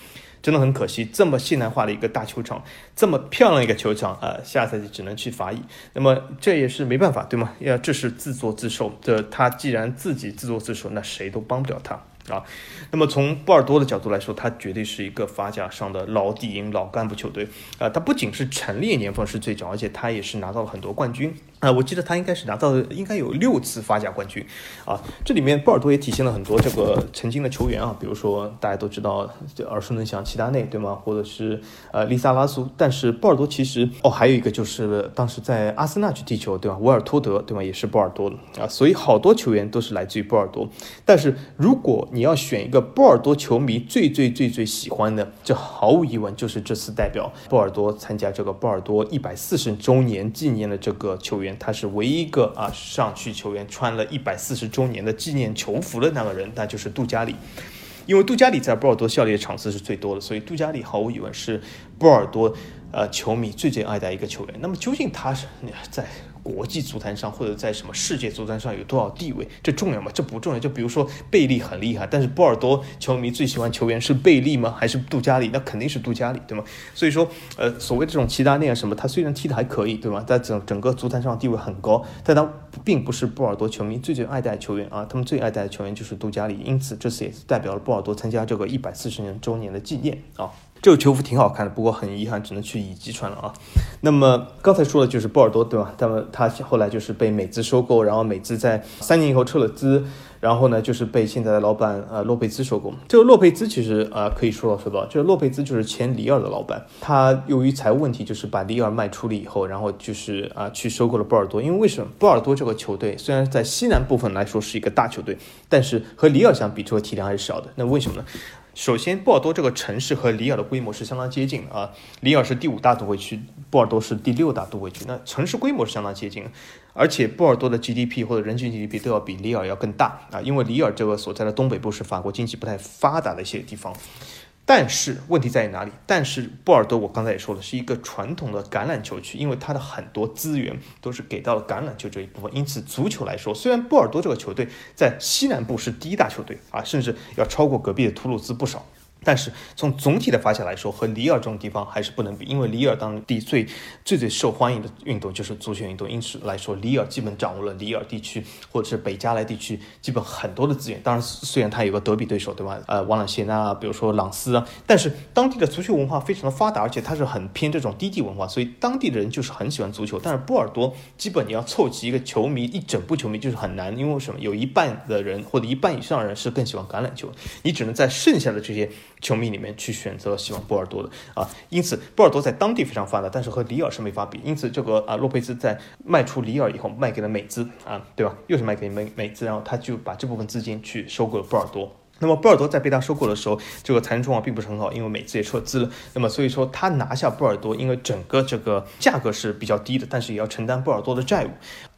真的很可惜，这么现代化的一个大球场，这么漂亮一个球场，呃，下赛季只能去法乙。那么这也是没办法，对吗？要这是自作自受。这他既然自己自作自受，那谁都帮不了他。啊，那么从波尔多的角度来说，他绝对是一个法甲上的老底营、老干部球队。啊，他不仅是成立年份是最早，而且他也是拿到了很多冠军。啊，我记得他应该是拿到应该有六次法甲冠军。啊，这里面波尔多也体现了很多这个曾经的球员啊，比如说大家都知道耳熟能详齐达内，对吗？或者是呃利萨拉苏。但是波尔多其实哦，还有一个就是当时在阿森纳去踢球，对吧？维尔托德，对吗？也是波尔多的啊。所以好多球员都是来自于波尔多。但是如果你要选一个波尔多球迷最最最最喜欢的，这毫无疑问就是这次代表波尔多参加这个波尔多一百四十周年纪念的这个球员，他是唯一一个啊上去球员穿了一百四十周年的纪念球服的那个人，那就是杜加里。因为杜加里在波尔多效力的场次是最多的，所以杜加里毫无疑问是波尔多呃球迷最最爱的一个球员。那么究竟他是在？国际足坛上或者在什么世界足坛上有多少地位，这重要吗？这不重要。就比如说贝利很厉害，但是波尔多球迷最喜欢球员是贝利吗？还是杜加里？那肯定是杜加里，对吗？所以说，呃，所谓这种齐达内啊什么，他虽然踢得还可以，对吗？在整整个足坛上地位很高，但他并不是波尔多球迷最最爱戴的球员啊。他们最爱戴的球员就是杜加里，因此这次也是代表了波尔多参加这个一百四十年周年的纪念啊。这个球服挺好看的，不过很遗憾，只能去乙级穿了啊。那么刚才说的就是波尔多，对吧？他们他后来就是被美资收购，然后美资在三年以后撤了资，然后呢就是被现在的老板呃洛佩兹收购。这个洛佩兹其实呃可以说到说到，就是洛佩兹就是前里尔的老板，他由于财务问题，就是把里尔卖出了以后，然后就是啊去收购了波尔多。因为为什么波尔多这个球队虽然在西南部分来说是一个大球队，但是和里尔相比，这个体量还是小的。那为什么呢？首先，波尔多这个城市和里尔的规模是相当接近的啊。里尔是第五大都会区，波尔多是第六大都会区，那城市规模是相当接近。而且，波尔多的 GDP 或者人均 GDP 都要比里尔要更大啊，因为里尔这个所在的东北部是法国经济不太发达的一些地方。但是问题在于哪里？但是波尔多，我刚才也说了，是一个传统的橄榄球区，因为它的很多资源都是给到了橄榄球这一部分。因此，足球来说，虽然波尔多这个球队在西南部是第一大球队啊，甚至要超过隔壁的图鲁兹不少。但是从总体的发展来说，和里尔这种地方还是不能比，因为里尔当地最最最受欢迎的运动就是足球运动，因此来说，里尔基本掌握了里尔地区或者是北加莱地区基本很多的资源。当然，虽然他有个德比对手，对吧？呃，瓦朗谢纳，比如说朗斯啊，但是当地的足球文化非常的发达，而且它是很偏这种低地文化，所以当地的人就是很喜欢足球。但是波尔多基本你要凑齐一个球迷，一整部球迷就是很难，因为什么？有一半的人或者一半以上的人是更喜欢橄榄球，你只能在剩下的这些。球迷里面去选择喜欢波尔多的啊，因此波尔多在当地非常发达，但是和里尔是没法比。因此这个啊，洛佩兹在卖出里尔以后，卖给了美资啊，对吧？又是卖给美美资，然后他就把这部分资金去收购了波尔多。那么波尔多在被他收购的时候，这个财政状况并不是很好，因为美资也撤资了。那么所以说他拿下波尔多，因为整个这个价格是比较低的，但是也要承担波尔多的债务。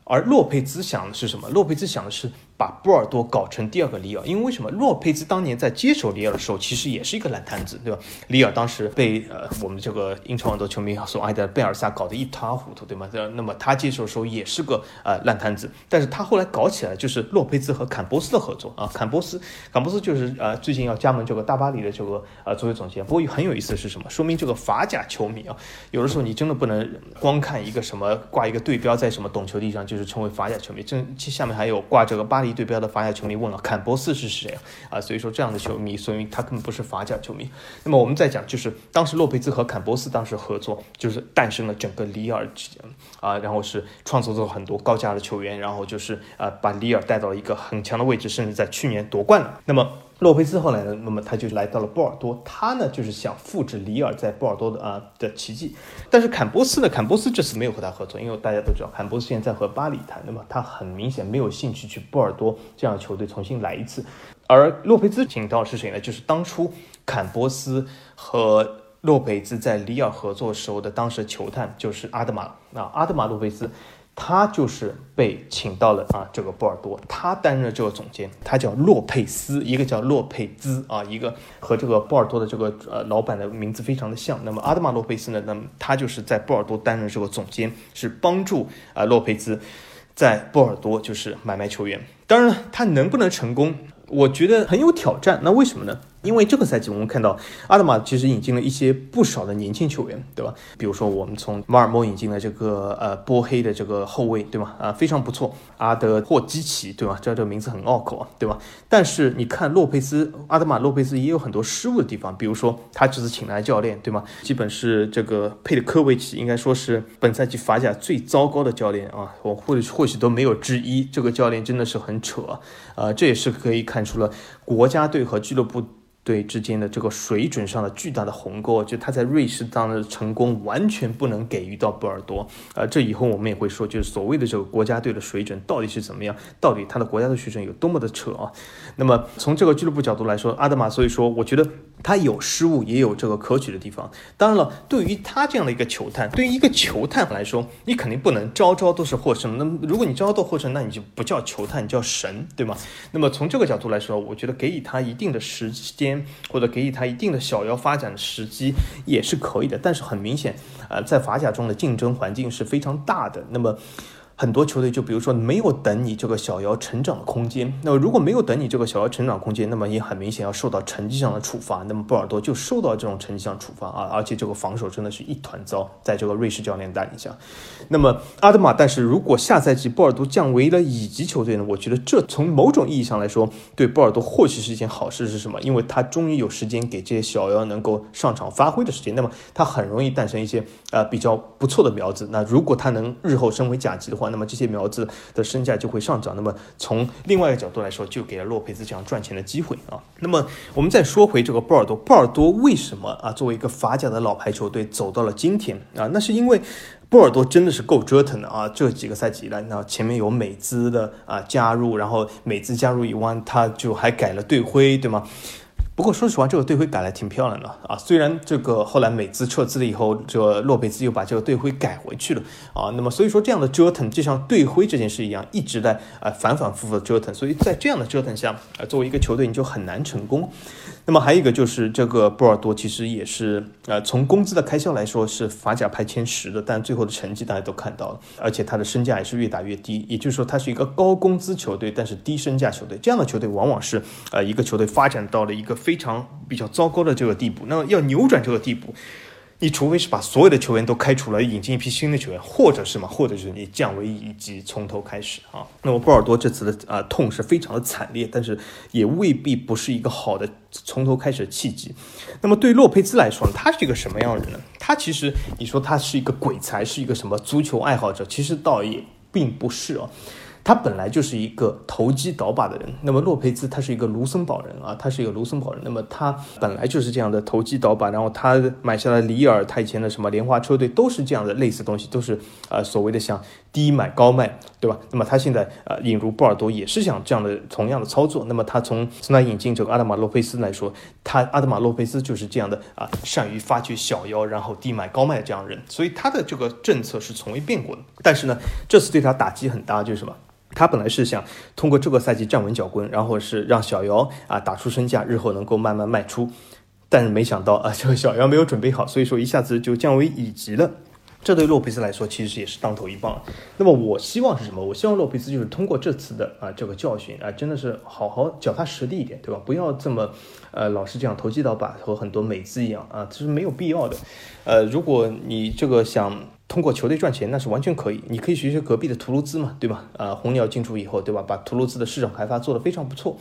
而洛佩兹想的是什么？洛佩兹想的是。把波尔多搞成第二个里尔，因为为什么？洛佩兹当年在接手里尔的时候，其实也是一个烂摊子，对吧？里尔当时被呃我们这个英超很多球迷所爱的贝尔萨搞得一塌糊涂，对吗？那么他接手的时候也是个呃烂摊子，但是他后来搞起来就是洛佩兹和坎波斯的合作啊，坎波斯，坎波斯就是呃最近要加盟这个大巴黎的这个呃足球总监。不过很有意思的是什么？说明这个法甲球迷啊，有的时候你真的不能光看一个什么挂一个对标在什么懂球帝上，就是成为法甲球迷。这下面还有挂这个巴黎。对标的法甲球迷问了坎波斯是谁啊？所以说这样的球迷，所以他根本不是法甲球迷。那么我们再讲，就是当时洛佩兹和坎波斯当时合作，就是诞生了整个里尔啊，然后是创造了很多高价的球员，然后就是呃把里尔带到了一个很强的位置，甚至在去年夺冠了。那么洛佩兹后来呢，那么他就来到了波尔多，他呢就是想复制里尔在波尔多的啊的奇迹。但是坎波斯呢，坎波斯这次没有和他合作，因为大家都知道坎波斯现在和巴黎谈，那么他很明显没有兴趣去波尔多这样的球队重新来一次。而洛佩兹请到是谁呢？就是当初坎波斯和洛佩兹在里尔合作时候的当时球探，就是阿德玛啊，阿德玛洛佩兹。他就是被请到了啊，这个波尔多，他担任这个总监，他叫洛佩斯，一个叫洛佩兹啊，一个和这个波尔多的这个呃老板的名字非常的像。那么阿德玛洛佩斯呢，那么他就是在波尔多担任这个总监，是帮助啊洛佩兹在波尔多就是买卖球员。当然了，他能不能成功，我觉得很有挑战。那为什么呢？因为这个赛季我们看到阿德玛其实引进了一些不少的年轻球员，对吧？比如说我们从马尔默引进了这个呃波黑的这个后卫，对吧？啊，非常不错。阿德霍基奇，对吧？这这个名字很拗口啊，对吧？但是你看洛佩斯，阿德玛洛佩斯也有很多失误的地方，比如说他这次请来教练，对吗？基本是这个佩德科维奇，应该说是本赛季法甲最糟糕的教练啊，我或者或许都没有之一。这个教练真的是很扯，啊，这也是可以看出了国家队和俱乐部。队之间的这个水准上的巨大的鸿沟，就他在瑞士当的成功完全不能给予到波尔多。呃，这以后我们也会说，就是所谓的这个国家队的水准到底是怎么样，到底他的国家队水准有多么的扯啊？那么从这个俱乐部角度来说，阿德玛，所以说我觉得他有失误，也有这个可取的地方。当然了，对于他这样的一个球探，对于一个球探来说，你肯定不能招招都是获胜。那么如果你招招都获胜，那你就不叫球探，你叫神，对吗？那么从这个角度来说，我觉得给予他一定的时间。或者给予他一定的小妖发展的时机也是可以的，但是很明显，呃，在法甲中的竞争环境是非常大的。那么。很多球队就比如说没有等你这个小妖成长的空间，那如果没有等你这个小妖成长空间，那么也很明显要受到成绩上的处罚。那么波尔多就受到这种成绩上处罚啊，而且这个防守真的是一团糟，在这个瑞士教练带领下。那么阿德玛，但是如果下赛季波尔多降为了乙级球队呢？我觉得这从某种意义上来说，对波尔多或许是一件好事。是什么？因为他终于有时间给这些小妖能够上场发挥的时间，那么他很容易诞生一些呃比较不错的苗子。那如果他能日后升为甲级的话，那么这些。苗子的身价就会上涨，那么从另外一个角度来说，就给了洛佩兹这样赚钱的机会啊。那么我们再说回这个波尔多，波尔多为什么啊作为一个法甲的老牌球队走到了今天啊？那是因为波尔多真的是够折腾的啊！这几个赛季以来，那前面有美资的啊加入，然后美资加入以外，他就还改了队徽，对吗？不过说实话，这个队徽改的挺漂亮的啊。虽然这个后来美资撤资了以后，这个洛佩兹又把这个队徽改回去了啊。那么所以说这样的折腾，就像队徽这件事一样，一直在啊反反复复的折腾。所以在这样的折腾下，啊作为一个球队，你就很难成功。那么还有一个就是这个波尔多其实也是呃从工资的开销来说是法甲排前十的，但最后的成绩大家都看到了，而且他的身价也是越打越低。也就是说，他是一个高工资球队，但是低身价球队。这样的球队往往是呃一个球队发展到了一个非常比较糟糕的这个地步。那么要扭转这个地步。你除非是把所有的球员都开除了，引进一批新的球员，或者是嘛，或者是你降为乙级，从头开始啊。那么波尔多这次的啊痛是非常的惨烈，但是也未必不是一个好的从头开始的契机。那么对洛佩兹来说呢，他是一个什么样的人呢？他其实你说他是一个鬼才，是一个什么足球爱好者，其实倒也并不是啊。他本来就是一个投机倒把的人。那么洛佩兹他是一个卢森堡人啊，他是一个卢森堡人。那么他本来就是这样的投机倒把，然后他买下了里尔，他以前的什么莲花车队都是这样的类似东西，都是呃所谓的像低买高卖，对吧？那么他现在呃引入波尔多也是想这样的同样的操作。那么他从从他引进这个阿德玛洛佩斯来说，他阿德玛洛佩斯就是这样的啊，善于发掘小妖，然后低买高卖这样的人，所以他的这个政策是从未变过的。但是呢，这次对他打击很大，就是什么？他本来是想通过这个赛季站稳脚跟，然后是让小姚啊打出身价，日后能够慢慢卖出。但是没想到啊，这个小姚没有准备好，所以说一下子就降为乙级了。这对洛佩斯来说其实也是当头一棒。那么我希望是什么？我希望洛佩斯就是通过这次的啊这个教训啊，真的是好好脚踏实地一点，对吧？不要这么呃老是这样投机倒把，和很多美资一样啊，这是没有必要的。呃，如果你这个想。通过球队赚钱那是完全可以，你可以学学隔壁的图卢兹嘛，对吧？啊，红鸟进驻以后，对吧？把图卢兹的市场开发做得非常不错，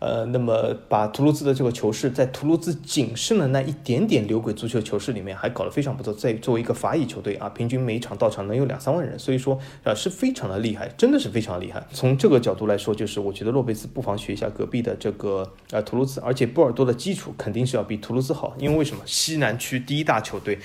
呃，那么把图卢兹的这个球市在图卢兹仅剩的那一点点流轨足球球市里面还搞得非常不错。在作为一个法乙球队啊，平均每一场到场能有两三万人，所以说啊是非常的厉害，真的是非常厉害。从这个角度来说，就是我觉得洛佩兹不妨学一下隔壁的这个呃图卢兹，而且波尔多的基础肯定是要比图卢兹好，因为为什么？西南区第一大球队，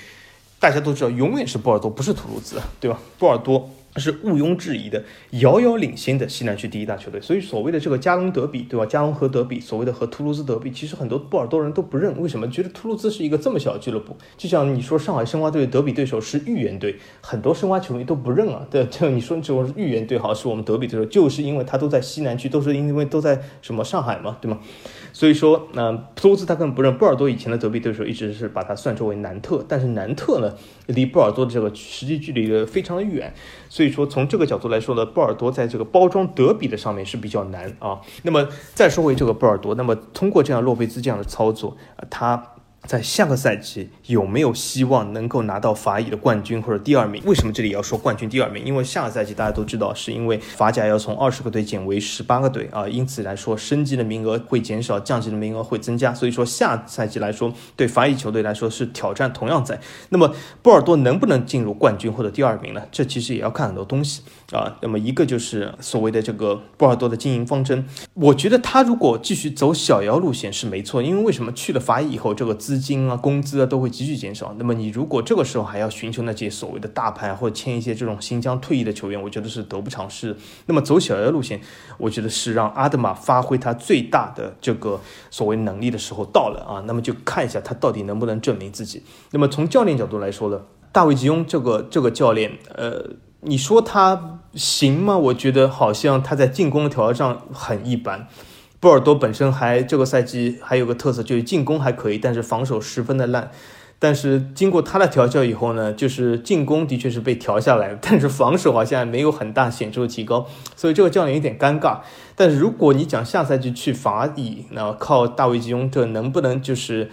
大家都知道，永远是波尔多，不是图卢兹，对吧？波尔多。是毋庸置疑的，遥遥领先的西南区第一大球队。所以所谓的这个加隆德比，对吧？加隆和德比，所谓的和图卢兹德比，其实很多波尔多人都不认。为什么？觉得图卢兹是一个这么小的俱乐部，就像你说上海申花队的德比对手是豫园队，很多申花球迷都不认啊。对，就你说这种豫园队好是我们德比对手，就是因为他都在西南区，都是因为都在什么上海嘛，对吗？所以说，那图卢兹他根本不认。波尔多以前的德比对手一直是把它算作为南特，但是南特呢，离波尔多的这个实际距离的非常的远。所以所以说，从这个角度来说呢，波尔多在这个包装德比的上面是比较难啊。那么再说回这个波尔多，那么通过这样洛贝兹这样的操作，啊，他。在下个赛季有没有希望能够拿到法乙的冠军或者第二名？为什么这里要说冠军第二名？因为下个赛季大家都知道，是因为法甲要从二十个队减为十八个队啊，因此来说升级的名额会减少，降级的名额会增加。所以说下赛季来说，对法乙球队来说是挑战同样在。那么波尔多能不能进入冠军或者第二名呢？这其实也要看很多东西啊。那么一个就是所谓的这个波尔多的经营方针，我觉得他如果继续走小妖路线是没错，因为为什么去了法乙以后这个资资金啊，工资啊都会急剧减少。那么你如果这个时候还要寻求那些所谓的大牌，或者签一些这种新疆退役的球员，我觉得是得不偿失。那么走小的路线，我觉得是让阿德玛发挥他最大的这个所谓能力的时候到了啊。那么就看一下他到底能不能证明自己。那么从教练角度来说呢，大卫吉翁这个这个教练，呃，你说他行吗？我觉得好像他在进攻的条上很一般。波尔多本身还这个赛季还有个特色，就是进攻还可以，但是防守十分的烂。但是经过他的调教以后呢，就是进攻的确是被调下来，但是防守好像没有很大显著的提高，所以这个教练有点尴尬。但是如果你讲下赛季去法乙，那靠大卫吉翁，特能不能就是？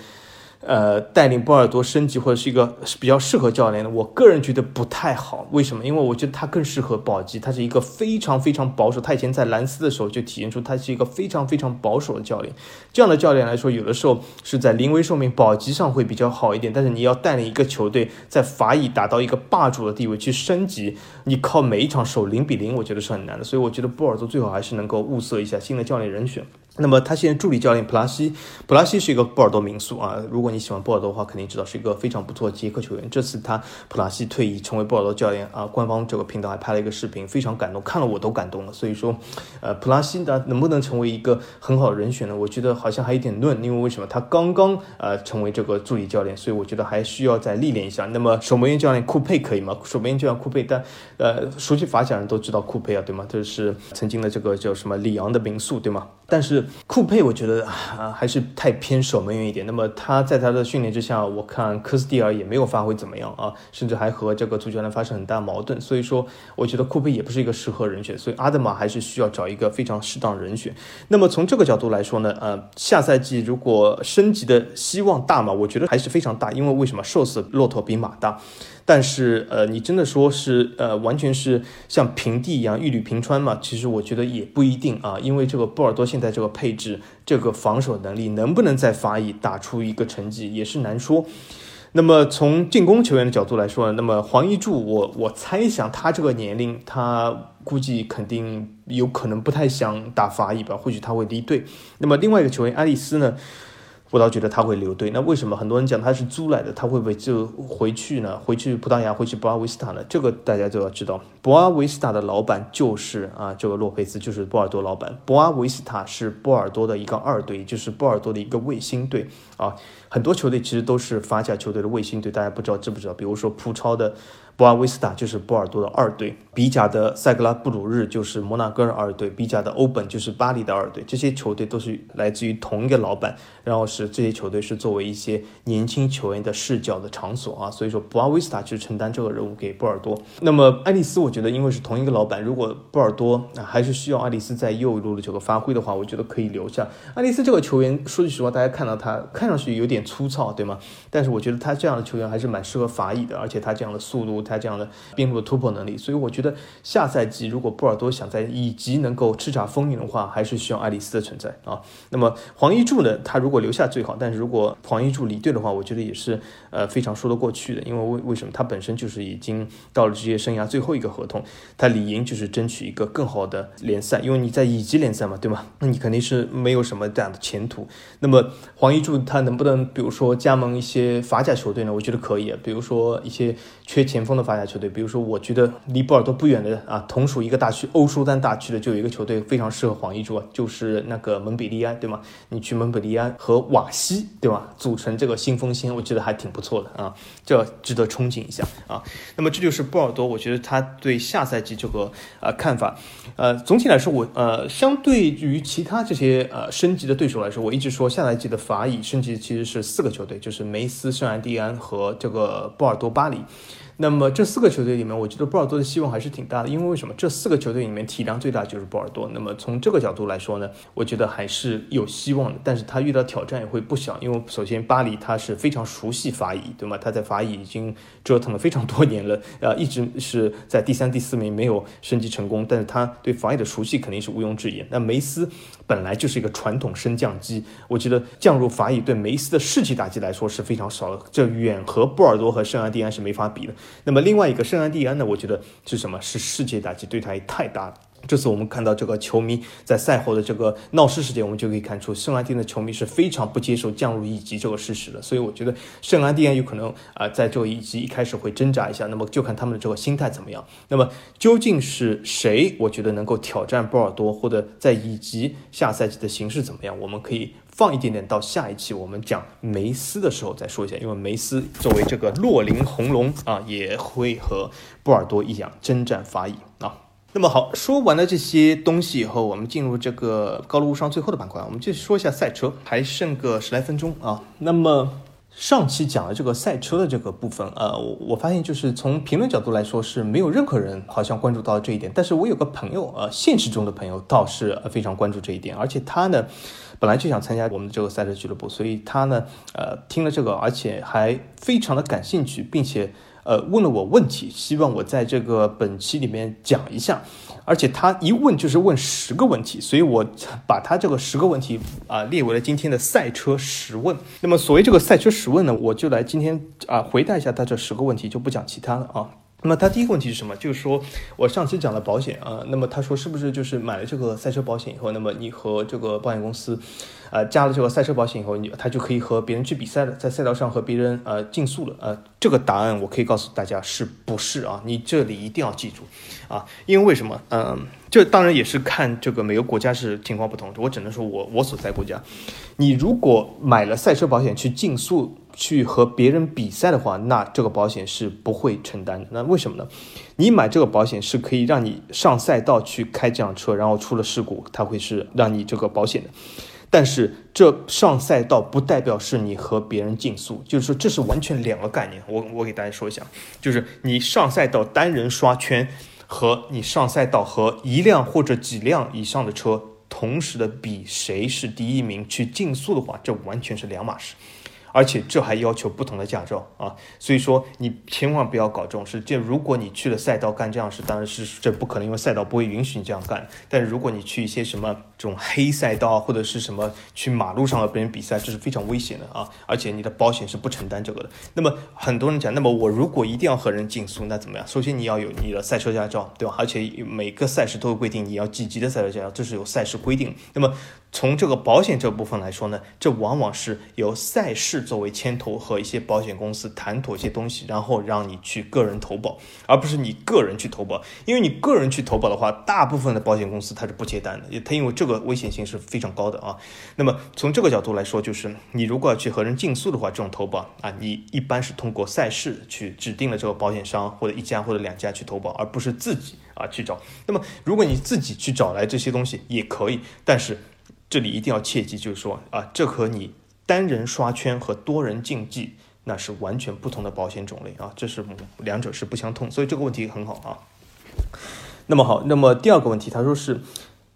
呃，带领波尔多升级或者是一个比较适合教练的，我个人觉得不太好。为什么？因为我觉得他更适合保级，他是一个非常非常保守。他以前在兰斯的时候就体现出他是一个非常非常保守的教练。这样的教练来说，有的时候是在临危受命保级上会比较好一点。但是你要带领一个球队在法乙达到一个霸主的地位去升级，你靠每一场守零比零，我觉得是很难的。所以我觉得波尔多最好还是能够物色一下新的教练人选。那么他现在助理教练普拉西，普拉西是一个波尔多名宿啊。如果你喜欢波尔多的话，肯定知道是一个非常不错的捷克球员。这次他普拉西退役成为波尔多教练啊，官方这个频道还拍了一个视频，非常感动，看了我都感动了。所以说，呃，普拉西的能不能成为一个很好的人选呢？我觉得好像还有点论，因为为什么他刚刚呃成为这个助理教练，所以我觉得还需要再历练一下。那么守门员教练库佩可以吗？守门员教练库佩，但呃，熟悉法甲人都知道库佩啊，对吗？这是曾经的这个叫什么里昂的名宿，对吗？但是库佩，我觉得啊还是太偏守门员一点。那么他在他的训练之下，我看科斯蒂尔也没有发挥怎么样啊，甚至还和这个主教练发生很大矛盾。所以说，我觉得库佩也不是一个适合人选。所以阿德玛还是需要找一个非常适当人选。那么从这个角度来说呢，呃，下赛季如果升级的希望大吗？我觉得还是非常大。因为为什么瘦死骆驼比马大？但是，呃，你真的说是，呃，完全是像平地一样一缕平川嘛？其实我觉得也不一定啊，因为这个波尔多现在这个配置，这个防守能力能不能在法乙打出一个成绩也是难说。那么从进攻球员的角度来说，那么黄一柱，我我猜想他这个年龄，他估计肯定有可能不太想打法乙吧，或许他会离队。那么另外一个球员爱丽丝呢？我倒觉得他会留队，那为什么很多人讲他是租来的，他会不会就回去呢？回去葡萄牙，回去博阿维斯塔呢？这个大家都要知道，博阿维斯塔的老板就是啊，这个洛佩兹就是波尔多老板。博阿维斯塔是波尔多的一个二队，就是波尔多的一个卫星队啊。很多球队其实都是法甲球队的卫星队，大家不知道知不知道？比如说葡超的。博阿维斯塔就是波尔多的二队，比甲的塞格拉布鲁日就是摩纳哥的二队，比甲的欧本就是巴黎的二队。这些球队都是来自于同一个老板，然后是这些球队是作为一些年轻球员的视角的场所啊。所以说，博阿维斯塔就是承担这个任务给波尔多。那么爱丽丝，我觉得因为是同一个老板，如果波尔多还是需要爱丽丝在右路的这个发挥的话，我觉得可以留下爱丽丝这个球员。说句实话，大家看到他看上去有点粗糙，对吗？但是我觉得他这样的球员还是蛮适合法乙的，而且他这样的速度。他这样的边路的突破能力。所以我觉得下赛季如果波尔多想在以及能够叱咤风云的话，还是需要爱丽丝的存在啊。那么黄一柱呢，他如果留下最好，但是如果黄一柱离队的话，我觉得也是呃非常说得过去的，因为为为什么他本身就是已经到了职业生涯最后一个合同，他理应就是争取一个更好的联赛，因为你在乙级联赛嘛，对吗？那你肯定是没有什么这样的前途。那么黄一柱他能不能比如说加盟一些法甲球队呢？我觉得可以，比如说一些缺前锋的法甲球队，比如说我觉得离波尔多不远的啊，同属一个大区欧舒丹大区的就有一个球队非常适合黄一柱啊，就是那个蒙彼利埃，对吗？你去蒙彼利埃和瓦西，对吧？组成这个新锋线，我觉得还挺不错的啊，这值得憧憬一下啊。那么这就是波尔多，我觉得他对下赛季这个呃看法，呃，总体来说，我呃相对于其他这些呃升级的对手来说，我一直说下赛季的法乙升级其实是四个球队，就是梅斯、圣安蒂安和这个波尔多巴黎。那么这四个球队里面，我觉得波尔多的希望还是挺大的，因为为什么？这四个球队里面体量最大就是波尔多。那么从这个角度来说呢，我觉得还是有希望的。但是他遇到挑战也会不小，因为首先巴黎他是非常熟悉法乙，对吗？他在法乙已经折腾了非常多年了，呃，一直是在第三、第四名没有升级成功。但是他对法乙的熟悉肯定是毋庸置疑。那梅斯本来就是一个传统升降机，我觉得降入法乙对梅斯的士气打击来说是非常少的，这远和波尔多和圣安蒂安是没法比的。那么另外一个圣安蒂安呢？我觉得是什么？是世界打击对他也太大了。这次我们看到这个球迷在赛后的这个闹事事件，我们就可以看出圣安蒂的球迷是非常不接受降入乙级这个事实的。所以我觉得圣安蒂有可能啊，在这个乙级一开始会挣扎一下。那么就看他们的这个心态怎么样。那么究竟是谁？我觉得能够挑战波尔多，或者在乙级下赛季的形势怎么样？我们可以。放一点点到下一期我们讲梅斯的时候再说一下，因为梅斯作为这个洛林红龙啊，也会和波尔多一样征战法乙。那么好，说完了这些东西以后，我们进入这个高路无双最后的板块，我们就说一下赛车，还剩个十来分钟啊。那么上期讲了这个赛车的这个部分，呃，我我发现就是从评论角度来说是没有任何人好像关注到这一点，但是我有个朋友，呃，现实中的朋友倒是非常关注这一点，而且他呢。本来就想参加我们的这个赛车俱乐部，所以他呢，呃，听了这个，而且还非常的感兴趣，并且呃问了我问题，希望我在这个本期里面讲一下。而且他一问就是问十个问题，所以我把他这个十个问题啊列为了今天的赛车十问。那么所谓这个赛车十问呢，我就来今天啊回答一下他这十个问题，就不讲其他了啊。那么他第一个问题是什么？就是说我上期讲了保险啊，那么他说是不是就是买了这个赛车保险以后，那么你和这个保险公司，呃，加了这个赛车保险以后，你他就可以和别人去比赛了，在赛道上和别人呃竞速了？呃，这个答案我可以告诉大家是不是啊？你这里一定要记住啊，因为为什么？嗯，这当然也是看这个每个国家是情况不同，我只能说我我所在国家，你如果买了赛车保险去竞速。去和别人比赛的话，那这个保险是不会承担的。那为什么呢？你买这个保险是可以让你上赛道去开这辆车，然后出了事故，它会是让你这个保险的。但是这上赛道不代表是你和别人竞速，就是说这是完全两个概念。我我给大家说一下，就是你上赛道单人刷圈和你上赛道和一辆或者几辆以上的车同时的比谁是第一名去竞速的话，这完全是两码事。而且这还要求不同的驾照啊，所以说你千万不要搞这种事。这如果你去了赛道干这样事，当然是这不可能，因为赛道不会允许你这样干。但如果你去一些什么这种黑赛道或者是什么去马路上和别人比赛，这是非常危险的啊！而且你的保险是不承担这个的。那么很多人讲，那么我如果一定要和人竞速，那怎么样？首先你要有你的赛车驾照，对吧？而且每个赛事都有规定你要几级的赛车驾照，这是有赛事规定。那么从这个保险这部分来说呢，这往往是由赛事作为牵头和一些保险公司谈妥一些东西，然后让你去个人投保，而不是你个人去投保。因为你个人去投保的话，大部分的保险公司它是不接单的，它因为这个危险性是非常高的啊。那么从这个角度来说，就是你如果要去和人竞速的话，这种投保啊，你一般是通过赛事去指定了这个保险商或者一家或者两家去投保，而不是自己啊去找。那么如果你自己去找来这些东西也可以，但是。这里一定要切记，就是说啊，这和你单人刷圈和多人竞技那是完全不同的保险种类啊，这是两者是不相通，所以这个问题很好啊。那么好，那么第二个问题，他说是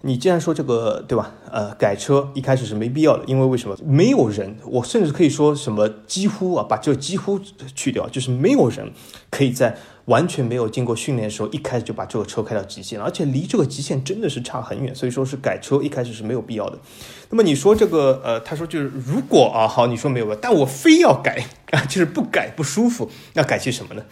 你既然说这个对吧？呃，改车一开始是没必要的，因为为什么？没有人，我甚至可以说什么几乎啊，把这几乎去掉，就是没有人可以在完全没有经过训练的时候，一开始就把这个车开到极限，而且离这个极限真的是差很远，所以说是改车一开始是没有必要的。那么你说这个呃，他说就是如果啊，好，你说没有吧，但我非要改啊，就是不改不舒服，那改些什么呢？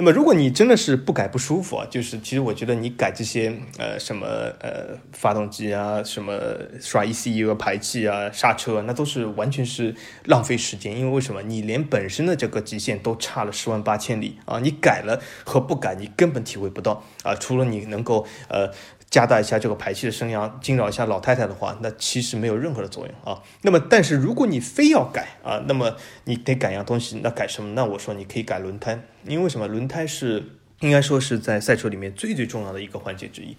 那么，如果你真的是不改不舒服啊，就是其实我觉得你改这些呃什么呃发动机啊，什么刷 ECU 啊排气啊，刹车，那都是完全是浪费时间。因为为什么？你连本身的这个极限都差了十万八千里啊！你改了和不改，你根本体会不到啊！除了你能够呃。加大一下这个排气的声压，惊扰一下老太太的话，那其实没有任何的作用啊。那么，但是如果你非要改啊，那么你得改样东西，那改什么？那我说你可以改轮胎，因为什么？轮胎是应该说是在赛车里面最最重要的一个环节之一。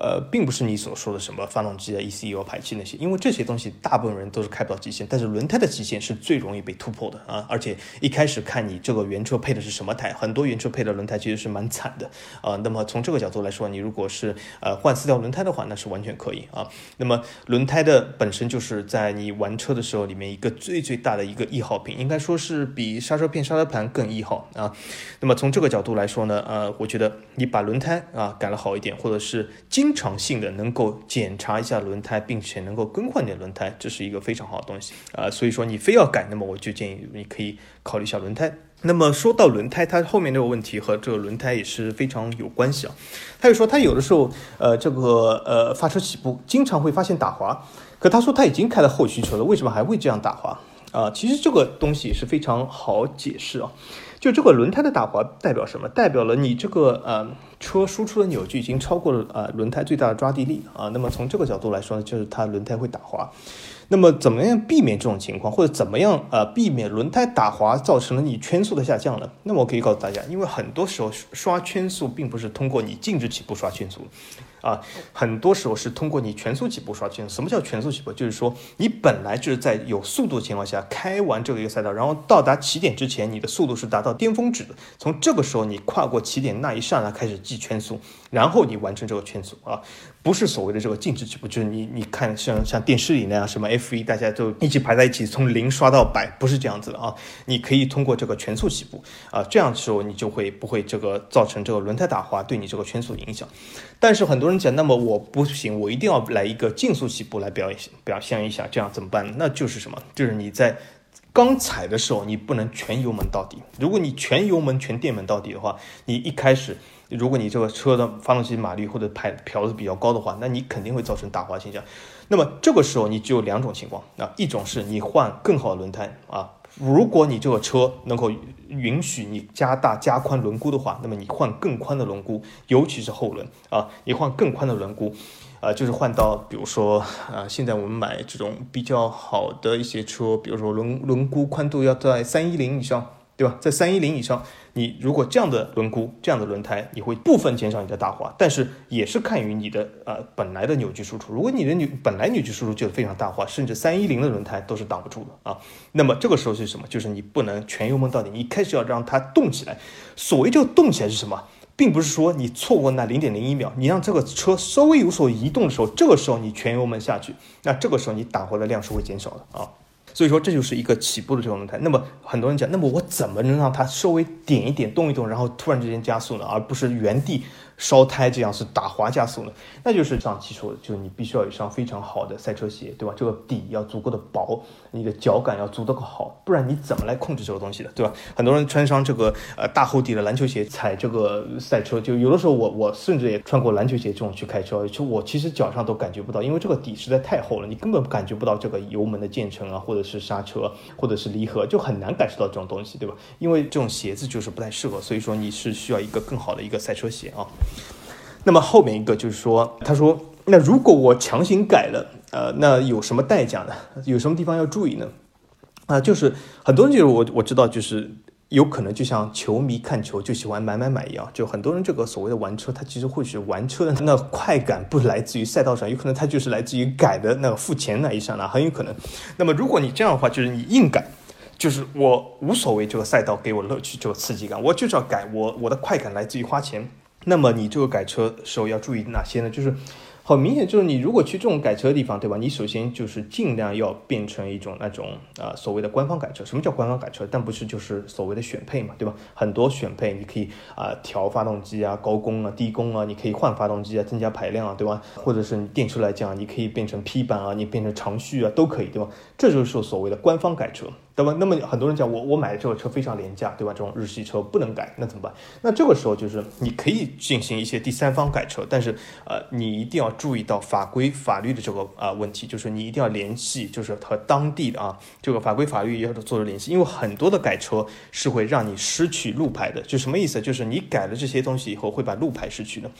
呃，并不是你所说的什么发动机啊、ECU 排气那些，因为这些东西大部分人都是开不到极限，但是轮胎的极限是最容易被突破的啊！而且一开始看你这个原车配的是什么胎，很多原车配的轮胎其实是蛮惨的啊。那么从这个角度来说，你如果是呃换四条轮胎的话，那是完全可以啊。那么轮胎的本身就是在你玩车的时候里面一个最最大的一个易耗品，应该说是比刹车片、刹车盘更易耗啊。那么从这个角度来说呢，呃，我觉得你把轮胎啊改了好一点，或者是经经常性的能够检查一下轮胎，并且能够更换点轮胎，这是一个非常好的东西啊。所以说你非要改，那么我就建议你可以考虑一下轮胎。那么说到轮胎，它后面这个问题和这个轮胎也是非常有关系啊。他就说他有的时候呃这个呃发车起步经常会发现打滑，可他说他已经开了后驱车了，为什么还会这样打滑啊？其实这个东西是非常好解释啊。就这个轮胎的打滑代表什么？代表了你这个呃车输出的扭矩已经超过了呃轮胎最大的抓地力啊。那么从这个角度来说呢，就是它轮胎会打滑。那么怎么样避免这种情况，或者怎么样呃避免轮胎打滑造成了你圈速的下降呢？那么我可以告诉大家，因为很多时候刷圈速并不是通过你静止起步刷圈速。啊，很多时候是通过你全速起步刷圈。什么叫全速起步？就是说你本来就是在有速度的情况下开完这个一个赛道，然后到达起点之前，你的速度是达到巅峰值的。从这个时候你跨过起点那一刹那开始计圈速，然后你完成这个圈速啊，不是所谓的这个静止起步，就是你你看像像电视里那样什么 F 一大家都一起排在一起从零刷到百，不是这样子的啊。你可以通过这个全速起步啊，这样的时候你就会不会这个造成这个轮胎打滑对你这个圈速影响。但是很多人讲，那么我不行，我一定要来一个竞速起步来表现表现一下，这样怎么办？那就是什么？就是你在刚踩的时候，你不能全油门到底。如果你全油门、全电门到底的话，你一开始，如果你这个车的发动机马力或者排漂的比较高的话，那你肯定会造成打滑现象。那么这个时候你只有两种情况啊，一种是你换更好的轮胎啊。如果你这个车能够允许你加大加宽轮毂的话，那么你换更宽的轮毂，尤其是后轮啊，你换更宽的轮毂，啊，就是换到比如说啊，现在我们买这种比较好的一些车，比如说轮轮毂宽度要在三一零以上。对吧？在三一零以上，你如果这样的轮毂、这样的轮胎，你会部分减少你的打滑，但是也是看于你的呃本来的扭矩输出。如果你的扭本来扭矩输出就非常大化，甚至三一零的轮胎都是挡不住的啊。那么这个时候是什么？就是你不能全油门到底，你一开始要让它动起来。所谓这个动起来是什么？并不是说你错过那零点零一秒，你让这个车稍微有所移动的时候，这个时候你全油门下去，那这个时候你打滑的量是会减少的啊。所以说这就是一个起步的这种轮胎。那么很多人讲，那么我怎么能让它稍微点一点、动一动，然后突然之间加速呢？而不是原地。烧胎这样是打滑加速呢？那就是上期说的，就是你必须要有一双非常好的赛车鞋，对吧？这个底要足够的薄，你的脚感要足够好，不然你怎么来控制这个东西的，对吧？很多人穿上这个呃大厚底的篮球鞋踩这个赛车，就有的时候我我甚至也穿过篮球鞋这种去开车，就我其实脚上都感觉不到，因为这个底实在太厚了，你根本感觉不到这个油门的渐层啊，或者是刹车，或者是离合，就很难感受到这种东西，对吧？因为这种鞋子就是不太适合，所以说你是需要一个更好的一个赛车鞋啊。那么后面一个就是说，他说，那如果我强行改了，呃，那有什么代价呢？有什么地方要注意呢？啊，就是很多人就是我我知道，就是有可能就像球迷看球就喜欢买买买一样，就很多人这个所谓的玩车，他其实或许玩车的那快感不来自于赛道上，有可能他就是来自于改的那个付钱那一刹那，很有可能。那么如果你这样的话，就是你硬改，就是我无所谓这个赛道给我乐趣，这个刺激感，我就是要改，我我的快感来自于花钱。那么你这个改车时候要注意哪些呢？就是。很明显就是你如果去这种改车的地方，对吧？你首先就是尽量要变成一种那种啊所谓的官方改车。什么叫官方改车？但不是就是所谓的选配嘛，对吧？很多选配你可以啊调发动机啊、高功啊、低功啊，你可以换发动机啊、增加排量啊，对吧？或者是你电车来讲，你可以变成 P 版啊，你变成长续啊，都可以，对吧？这就是所谓的官方改车。那么？那么很多人讲我我买的这个车非常廉价，对吧？这种日系车不能改，那怎么办？那这个时候就是你可以进行一些第三方改车，但是呃，你一定要注意到法规法律的这个啊问题，就是你一定要联系，就是和当地的啊这个法规法律也要做联系，因为很多的改车是会让你失去路牌的，就什么意思？就是你改了这些东西以后会把路牌失去的。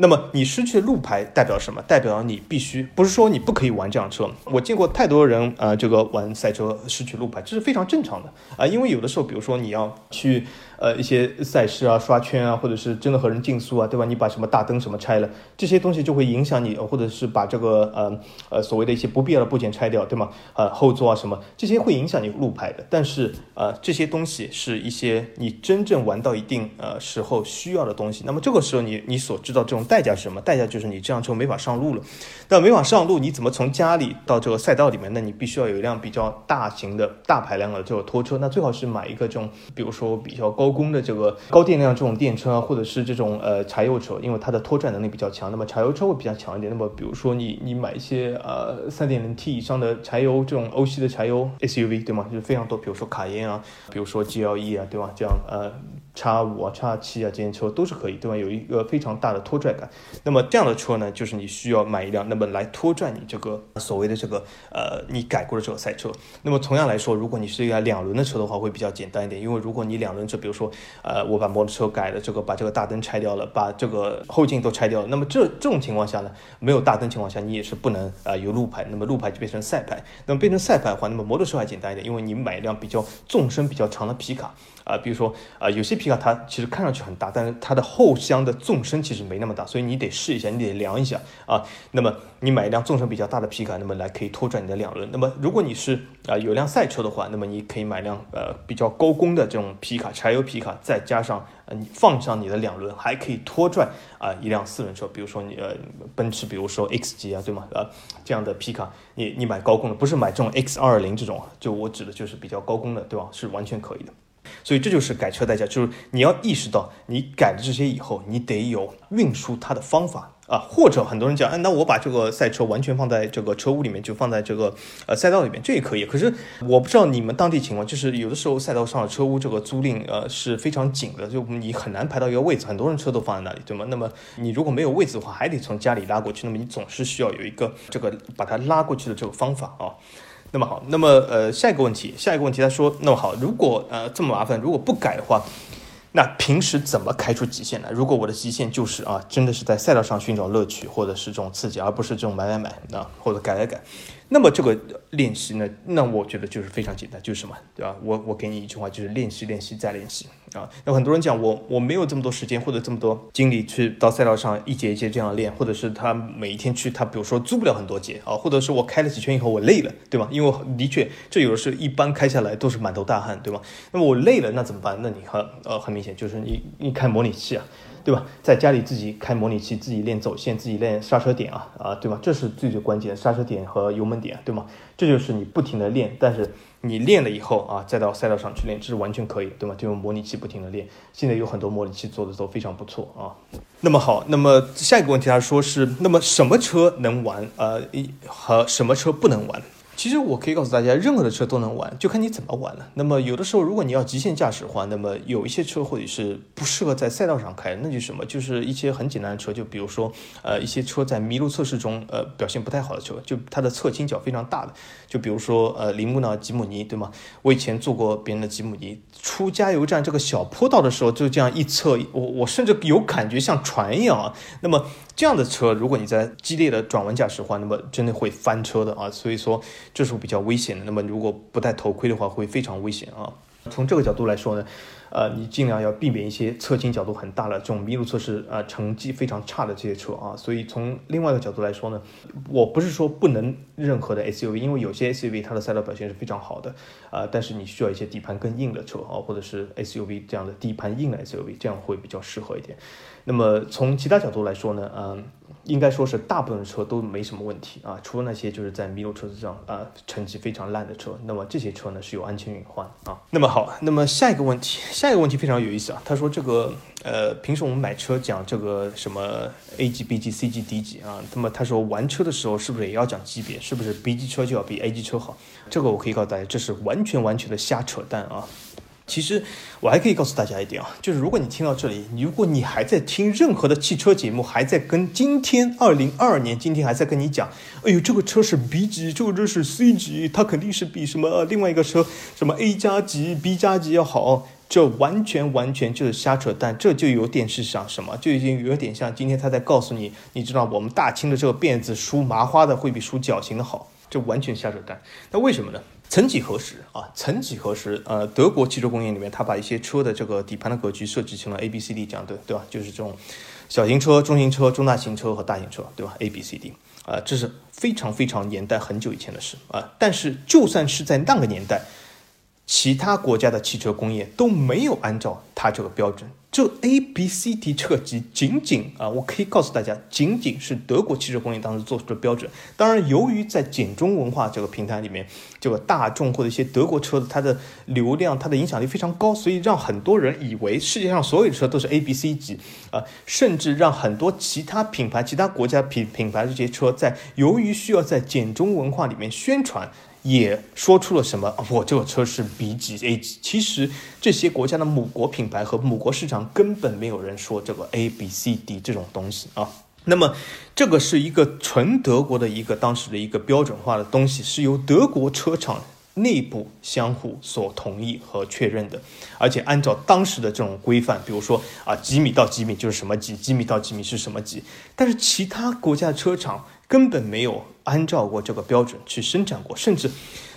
那么你失去路牌代表什么？代表你必须不是说你不可以玩这辆车。我见过太多人啊，这个玩赛车失去路牌，这是非常正常的啊。因为有的时候，比如说你要去呃一些赛事啊、刷圈啊，或者是真的和人竞速啊，对吧？你把什么大灯什么拆了，这些东西就会影响你，或者是把这个呃呃所谓的一些不必要的部件拆掉，对吗？呃后座啊什么这些会影响你路牌的。但是呃这些东西是一些你真正玩到一定呃时候需要的东西。那么这个时候你你所知道这种。代价是什么？代价就是你这辆车没法上路了。那没法上路，你怎么从家里到这个赛道里面？那你必须要有一辆比较大型的大排量的这个拖车。那最好是买一个这种，比如说比较高功的这个高电量这种电车啊，或者是这种呃柴油车，因为它的拖拽能力比较强。那么柴油车会比较强一点。那么比如说你你买一些呃三点零 T 以上的柴油这种欧系的柴油 SUV，对吗？就是非常多，比如说卡宴啊，比如说 GLE 啊，对吧？这样呃。叉五啊，叉七啊，这些车都是可以，对吧？有一个非常大的拖拽感。那么这样的车呢，就是你需要买一辆，那么来拖拽你这个所谓的这个呃，你改过的这个赛车。那么同样来说，如果你是一辆两轮的车的话，会比较简单一点，因为如果你两轮车，比如说呃，我把摩托车改了，这个把这个大灯拆掉了，把这个后镜都拆掉了，那么这这种情况下呢，没有大灯情况下，你也是不能啊有路牌，那么路牌就变成赛牌。那么变成赛牌的话，那么摩托车还简单一点，因为你买一辆比较纵深比较长的皮卡。啊，比如说啊，有些皮卡它其实看上去很大，但是它的后箱的纵深其实没那么大，所以你得试一下，你得量一下啊。那么你买一辆纵深比较大的皮卡，那么来可以拖拽你的两轮。那么如果你是啊有辆赛车的话，那么你可以买辆呃比较高功的这种皮卡，柴油皮卡，再加上呃你放上你的两轮，还可以拖拽啊一辆四轮车，比如说你呃奔驰，比如说 X 级啊，对吗？呃这样的皮卡，你你买高功的，不是买这种 X 二零这种，就我指的就是比较高功的，对吧？是完全可以的。所以这就是改车代价，就是你要意识到，你改了这些以后，你得有运输它的方法啊。或者很多人讲，哎，那我把这个赛车完全放在这个车屋里面，就放在这个呃赛道里面，这也可以。可是我不知道你们当地情况，就是有的时候赛道上的车屋这个租赁呃是非常紧的，就你很难排到一个位置，很多人车都放在那里，对吗？那么你如果没有位置的话，还得从家里拉过去，那么你总是需要有一个这个把它拉过去的这个方法啊。那么好，那么呃，下一个问题，下一个问题，他说，那么好，如果呃这么麻烦，如果不改的话，那平时怎么开出极限呢？如果我的极限就是啊，真的是在赛道上寻找乐趣，或者是这种刺激，而不是这种买买买啊，或者改改改。那么这个练习呢，那我觉得就是非常简单，就是什么，对吧？我我给你一句话，就是练习练习再练习啊。有很多人讲我我没有这么多时间或者这么多精力去到赛道上一节一节这样练，或者是他每一天去，他比如说租不了很多节啊，或者是我开了几圈以后我累了，对吧？因为的确这有的是一般开下来都是满头大汗，对吧？那么我累了那怎么办？那你看呃很明显就是你你开模拟器啊。对吧？在家里自己开模拟器，自己练走线，自己练刹车点啊啊，对吧？这是最最关键的刹车点和油门点，对吗？这就是你不停的练，但是你练了以后啊，再到赛道上去练，这是完全可以，对吗？就用模拟器不停的练，现在有很多模拟器做的都非常不错啊。那么好，那么下一个问题他说是，那么什么车能玩？呃，和什么车不能玩？其实我可以告诉大家，任何的车都能玩，就看你怎么玩了。那么有的时候，如果你要极限驾驶的话，那么有一些车或者是不适合在赛道上开，那就什么，就是一些很简单的车，就比如说，呃，一些车在麋鹿测试中，呃，表现不太好的车，就它的侧倾角非常大的，就比如说，呃，铃木呢，吉姆尼，对吗？我以前坐过别人的吉姆尼，出加油站这个小坡道的时候，就这样一侧，我我甚至有感觉像船一样啊。那么这样的车，如果你在激烈的转弯驾驶的话，那么真的会翻车的啊。所以说。这是比较危险的。那么，如果不戴头盔的话，会非常危险啊。从这个角度来说呢，呃，你尽量要避免一些侧倾角度很大的这种麋鹿测试啊，成绩非常差的这些车啊。所以从另外一个角度来说呢，我不是说不能任何的 SUV，因为有些 SUV 它的赛道表现是非常好的啊，但是你需要一些底盘更硬的车啊，或者是 SUV 这样的底盘硬的 SUV，这样会比较适合一点。那么从其他角度来说呢，嗯。应该说是大部分车都没什么问题啊，除了那些就是在麋鹿车子上啊成绩非常烂的车，那么这些车呢是有安全隐患啊。那么好，那么下一个问题，下一个问题非常有意思啊。他说这个呃，平时我们买车讲这个什么 A 级、B 级、C 级、D 级啊，那么他说玩车的时候是不是也要讲级别？是不是 B 级车就要比 A 级车好？这个我可以告诉大家，这是完全完全的瞎扯淡啊。其实我还可以告诉大家一点啊，就是如果你听到这里，如果你还在听任何的汽车节目，还在跟今天二零二二年今天还在跟你讲，哎呦，这个车是 B 级，这个车是 C 级，它肯定是比什么另外一个车什么 A 加级、B 加级要好，这完全完全就是瞎扯淡，这就有点是像什么，就已经有点像今天他在告诉你，你知道我们大清的这个辫子梳麻花的会比梳绞刑的好，这完全瞎扯淡。那为什么呢？曾几何时啊，曾几何时，呃，德国汽车工业里面，他把一些车的这个底盘的格局设计成了 A B C D 这样的，对吧？就是这种小型车、中型车、中大型车和大型车，对吧？A B C D 啊，这是非常非常年代很久以前的事啊。但是就算是在那个年代，其他国家的汽车工业都没有按照它这个标准。这 A B C D 这个级仅仅啊，我可以告诉大家，仅仅是德国汽车工业当时做出的标准。当然，由于在简中文化这个平台里面，这个大众或者一些德国车子，它的流量、它的影响力非常高，所以让很多人以为世界上所有的车都是 A B C 级啊，甚至让很多其他品牌、其他国家品品牌这些车在由于需要在简中文化里面宣传。也说出了什么？我这个车是 B 级、A 级。其实这些国家的母国品牌和母国市场根本没有人说这个 A、B、C、D 这种东西啊。那么这个是一个纯德国的一个当时的一个标准化的东西，是由德国车厂内部相互所同意和确认的，而且按照当时的这种规范，比如说啊几米到几米就是什么级，几米到几米是什么级。但是其他国家的车厂。根本没有按照过这个标准去生产过，甚至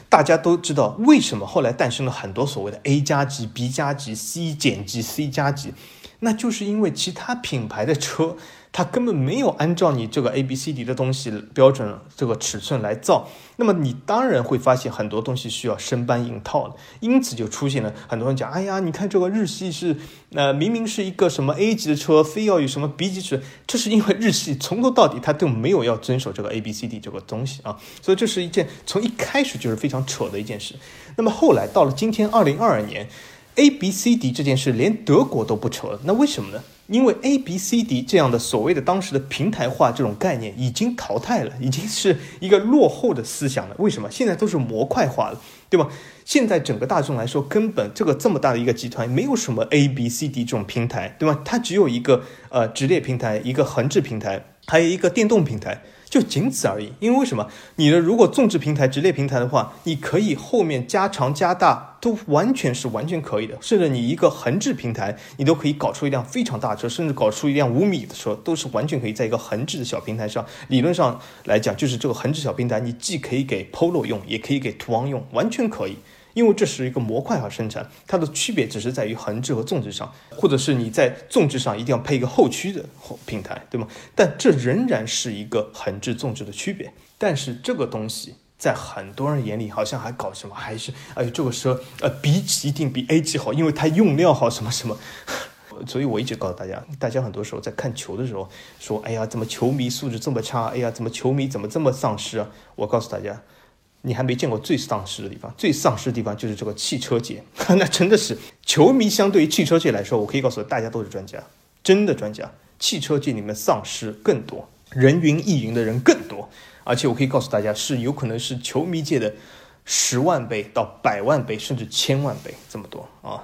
大家都知道为什么后来诞生了很多所谓的 A 加级、B 加级、C 减级、C 加级，那就是因为其他品牌的车。它根本没有按照你这个 A B C D 的东西标准这个尺寸来造，那么你当然会发现很多东西需要生搬硬套的，因此就出现了很多人讲，哎呀，你看这个日系是，呃，明明是一个什么 A 级的车，非要有什么 B 级车，这是因为日系从头到底它都没有要遵守这个 A B C D 这个东西啊，所以这是一件从一开始就是非常扯的一件事。那么后来到了今天二零二二年，A B C D 这件事连德国都不扯了，那为什么呢？因为 A B C D 这样的所谓的当时的平台化这种概念已经淘汰了，已经是一个落后的思想了。为什么？现在都是模块化了，对吧？现在整个大众来说，根本这个这么大的一个集团，没有什么 A B C D 这种平台，对吧？它只有一个呃直列平台，一个横置平台，还有一个电动平台。就仅此而已，因为为什么？你的如果纵置平台、直列平台的话，你可以后面加长加大，都完全是完全可以的。甚至你一个横置平台，你都可以搞出一辆非常大车，甚至搞出一辆五米的车，都是完全可以在一个横置的小平台上。理论上来讲，就是这个横置小平台，你既可以给 Polo 用，也可以给途昂用，完全可以。因为这是一个模块化生产，它的区别只是在于横置和纵置上，或者是你在纵置上一定要配一个后驱的平台，对吗？但这仍然是一个横置纵置的区别。但是这个东西在很多人眼里好像还搞什么，还是哎这个车呃 B 级一定比 A 级好，因为它用料好什么什么。所以我一直告诉大家，大家很多时候在看球的时候说，哎呀怎么球迷素质这么差？哎呀怎么球迷怎么这么丧失啊？我告诉大家。你还没见过最丧失的地方，最丧失的地方就是这个汽车界，那真的是球迷相对于汽车界来说，我可以告诉大家都是专家，真的专家。汽车界里面丧失更多，人云亦云的人更多，而且我可以告诉大家，是有可能是球迷界的十万倍到百万倍，甚至千万倍这么多啊。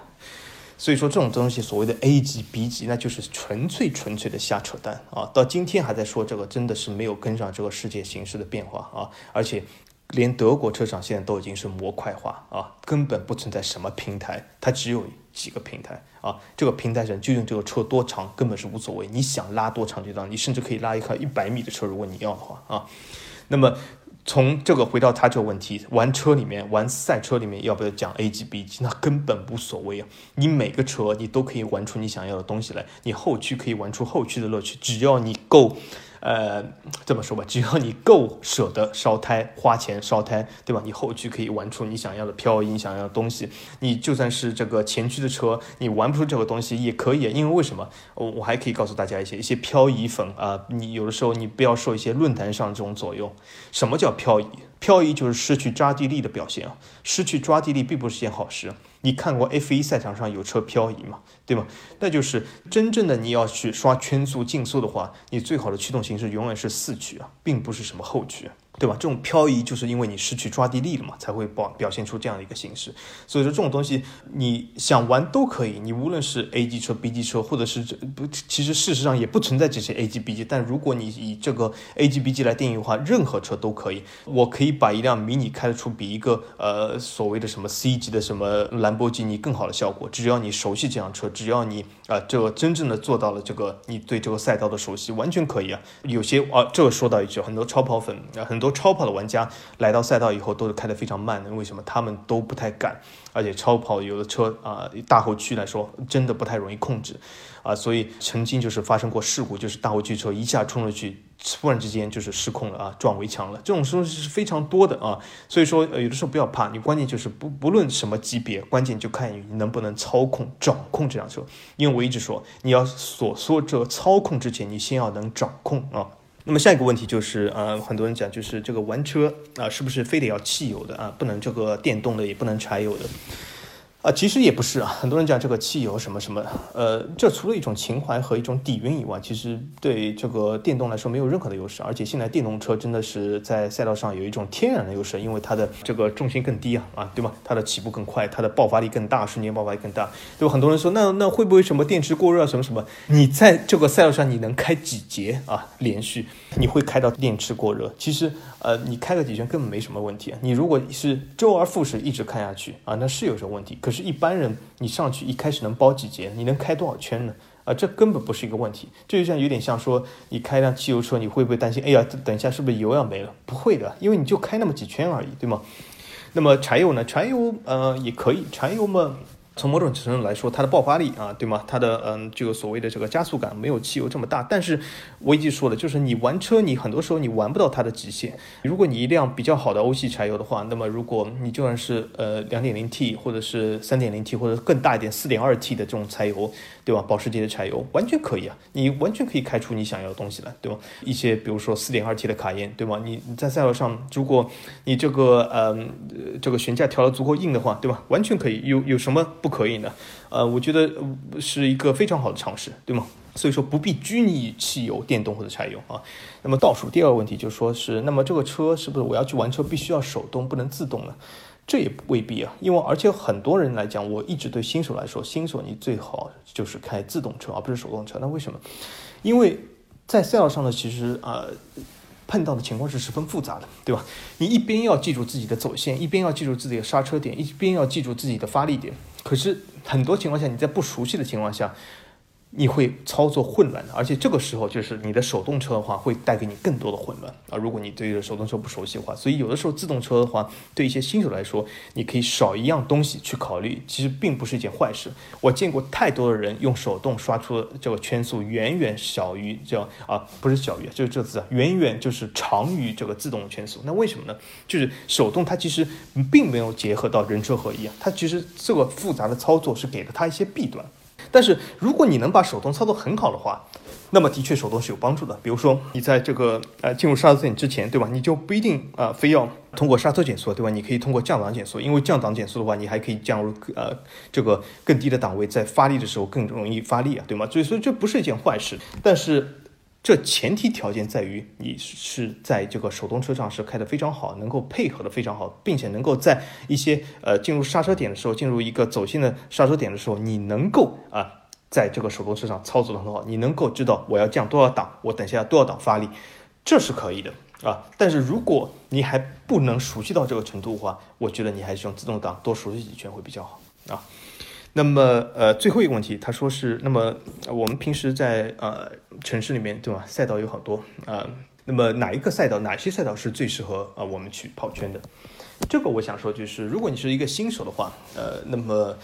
所以说这种东西，所谓的 A 级、B 级，那就是纯粹纯粹的瞎扯淡啊！到今天还在说这个，真的是没有跟上这个世界形势的变化啊，而且。连德国车厂现在都已经是模块化啊，根本不存在什么平台，它只有几个平台啊。这个平台上究竟这个车多长根本是无所谓，你想拉多长就拉，你甚至可以拉一块一百米的车，如果你要的话啊。那么从这个回到他这个问题，玩车里面玩赛车里面要不要讲 A 级 B 级？那根本无所谓啊。你每个车你都可以玩出你想要的东西来，你后驱可以玩出后驱的乐趣，只要你够。呃，这么说吧，只要你够舍得烧胎，花钱烧胎，对吧？你后驱可以玩出你想要的漂移，想要的东西。你就算是这个前驱的车，你玩不出这个东西也可以，因为为什么？我我还可以告诉大家一些一些漂移粉啊，你有的时候你不要受一些论坛上这种左右。什么叫漂移？漂移就是失去抓地力的表现啊，失去抓地力并不是件好事。你看过 F1 赛场上有车漂移吗？对吗？那就是真正的你要去刷圈速、竞速的话，你最好的驱动形式永远是四驱啊，并不是什么后驱。对吧？这种漂移就是因为你失去抓地力了嘛，才会表表现出这样的一个形式。所以说这种东西你想玩都可以，你无论是 A 级车、B 级车，或者是这不，其实事实上也不存在这些 A 级、B 级。但如果你以这个 A 级、B 级来定义的话，任何车都可以。我可以把一辆迷你开得出比一个呃所谓的什么 C 级的什么兰博基尼更好的效果，只要你熟悉这辆车，只要你啊这个真正的做到了这个你对这个赛道的熟悉，完全可以啊。有些啊，这个说到一句，很多超跑粉，很多。超跑的玩家来到赛道以后都是开得非常慢的，为什么？他们都不太敢，而且超跑有的车啊，大后驱来说真的不太容易控制啊，所以曾经就是发生过事故，就是大后驱车一下冲出去，突然之间就是失控了啊，撞围墙了，这种东西是非常多的啊，所以说有的时候不要怕，你关键就是不不论什么级别，关键就看你能不能操控掌控这辆车，因为我一直说你要所说这操控之前，你先要能掌控啊。那么下一个问题就是，呃，很多人讲就是这个玩车啊，是不是非得要汽油的啊？不能这个电动的，也不能柴油的。啊，其实也不是啊，很多人讲这个汽油什么什么，呃，这除了一种情怀和一种底蕴以外，其实对这个电动来说没有任何的优势。而且现在电动车真的是在赛道上有一种天然的优势，因为它的这个重心更低啊，啊，对吗？它的起步更快，它的爆发力更大，瞬间爆发力更大。对？很多人说，那那会不会什么电池过热什么什么？你在这个赛道上你能开几节啊？连续你会开到电池过热？其实。呃，你开个几圈根本没什么问题。你如果是周而复始一直开下去啊，那是有什么问题。可是，一般人你上去一开始能包几节？你能开多少圈呢？啊，这根本不是一个问题。这就像有点像说，你开辆汽油车，你会不会担心？哎呀，等一下是不是油要没了？不会的，因为你就开那么几圈而已，对吗？那么柴油呢？柴油呃也可以，柴油嘛。从某种程度来说，它的爆发力啊，对吗？它的嗯，这个所谓的这个加速感没有汽油这么大。但是我已经说了，就是你玩车，你很多时候你玩不到它的极限。如果你一辆比较好的欧系柴油的话，那么如果你就算是呃两点零 T 或者是三点零 T 或者更大一点四点二 T 的这种柴油，对吧？保时捷的柴油完全可以啊，你完全可以开出你想要的东西来，对吧？一些比如说四点二 T 的卡宴，对吗？你在赛道上，如果你这个嗯这个悬架调的足够硬的话，对吧？完全可以。有有什么？不可以呢，呃，我觉得是一个非常好的尝试，对吗？所以说不必拘泥于汽油、电动或者柴油啊。那么倒数第二个问题就是说是，那么这个车是不是我要去玩车必须要手动不能自动呢？这也未必啊，因为而且很多人来讲，我一直对新手来说，新手你最好就是开自动车而不是手动车。那为什么？因为在赛道上呢，其实啊。碰到的情况是十分复杂的，对吧？你一边要记住自己的走线，一边要记住自己的刹车点，一边要记住自己的发力点。可是很多情况下，你在不熟悉的情况下。你会操作混乱的，而且这个时候就是你的手动车的话，会带给你更多的混乱啊。如果你对手动车不熟悉的话，所以有的时候自动车的话，对一些新手来说，你可以少一样东西去考虑，其实并不是一件坏事。我见过太多的人用手动刷出这个圈速远远小于这样啊，不是小于，就是这个字啊，远远就是长于这个自动圈速。那为什么呢？就是手动它其实并没有结合到人车合一啊，它其实这个复杂的操作是给了它一些弊端。但是如果你能把手动操作很好的话，那么的确手动是有帮助的。比如说你在这个呃进入刹车点之前，对吧？你就不一定啊非要通过刹车减速，对吧？你可以通过降档减速，因为降档减速的话，你还可以降入呃这个更低的档位，在发力的时候更容易发力啊，对吗？所以说这不是一件坏事，但是。这前提条件在于你是在这个手动车上是开的非常好，能够配合的非常好，并且能够在一些呃进入刹车点的时候，进入一个走线的刹车点的时候，你能够啊在这个手动车上操作的很好，你能够知道我要降多少档，我等下多少档发力，这是可以的啊。但是如果你还不能熟悉到这个程度的话，我觉得你还是用自动挡多熟悉几圈会比较好啊。那么，呃，最后一个问题，他说是，那么我们平时在呃城市里面，对吧？赛道有好多啊，那么哪一个赛道，哪些赛道是最适合啊我们去跑圈的？这个我想说，就是如果你是一个新手的话，呃，那么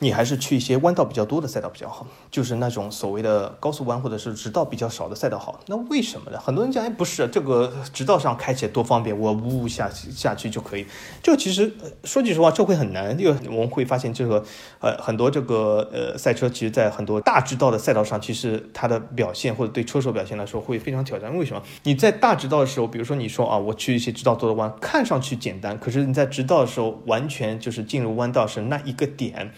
你还是去一些弯道比较多的赛道比较好，就是那种所谓的高速弯或者是直道比较少的赛道好。那为什么呢？很多人讲，哎，不是这个直道上开起来多方便，我呜呜下下去就可以。这其实说句实话，这会很难，因为我们会发现这个呃很多这个呃赛车，其实在很多大直道的赛道上，其实它的表现或者对车手表现来说会非常挑战。为什么？你在大直道的时候，比如说你说啊，我去一些直道多的弯，看上去简单，可是你在直道的时候，完全就是进入弯道是那一个点。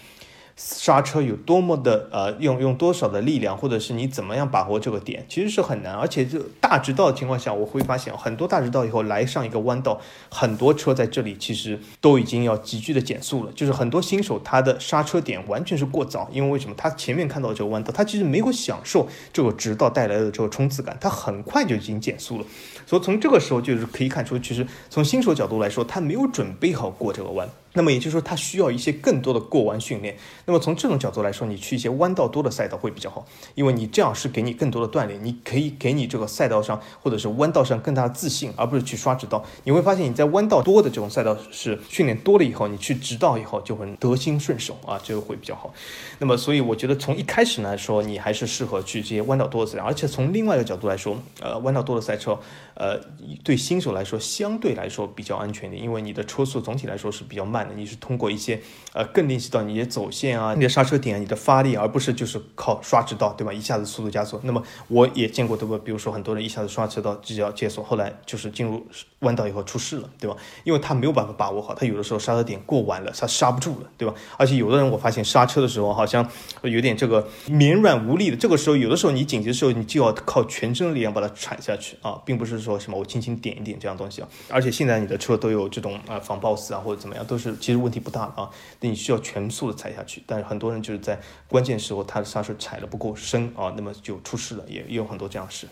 刹车有多么的呃，用用多少的力量，或者是你怎么样把握这个点，其实是很难。而且就大直道的情况下，我会发现很多大直道以后来上一个弯道，很多车在这里其实都已经要急剧的减速了。就是很多新手他的刹车点完全是过早，因为为什么？他前面看到这个弯道，他其实没有享受这个直道带来的这个冲刺感，他很快就已经减速了。所以从这个时候就是可以看出，其实从新手角度来说，他没有准备好过这个弯。那么也就是说，它需要一些更多的过弯训练。那么从这种角度来说，你去一些弯道多的赛道会比较好，因为你这样是给你更多的锻炼，你可以给你这个赛道上或者是弯道上更大的自信，而不是去刷直道。你会发现你在弯道多的这种赛道是训练多了以后，你去直道以后就会得心顺手啊，这个会比较好。那么所以我觉得从一开始来说，你还是适合去这些弯道多的赛道，而且从另外一个角度来说，呃，弯道多的赛车，呃，对新手来说相对来说比较安全的，因为你的车速总体来说是比较慢的。你是通过一些呃更练习到你的走线啊、你的刹车点、你的发力，而不是就是靠刷直道，对吧？一下子速度加速。那么我也见过，对吧？比如说很多人一下子刷直道就要解锁，后来就是进入弯道以后出事了，对吧？因为他没有办法把握好，他有的时候刹车点过晚了，他刹不住了，对吧？而且有的人我发现刹车的时候好像有点这个绵软无力的，这个时候有的时候你紧急的时候你就要靠全身的力量把它铲下去啊，并不是说什么我轻轻点一点这样东西啊。而且现在你的车都有这种啊防抱死啊或者怎么样，都是其实问题不大啊，那你需要全速的踩下去，但是很多人就是在关键时候他的刹车踩的不够深啊，那么就出事了，也也有很多这样事。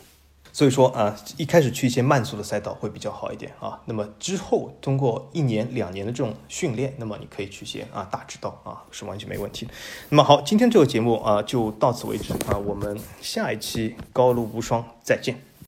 所以说啊，一开始去一些慢速的赛道会比较好一点啊。那么之后通过一年两年的这种训练，那么你可以去一些啊大直道啊，是完全没问题的。那么好，今天这个节目啊就到此为止啊，我们下一期高路无双再见。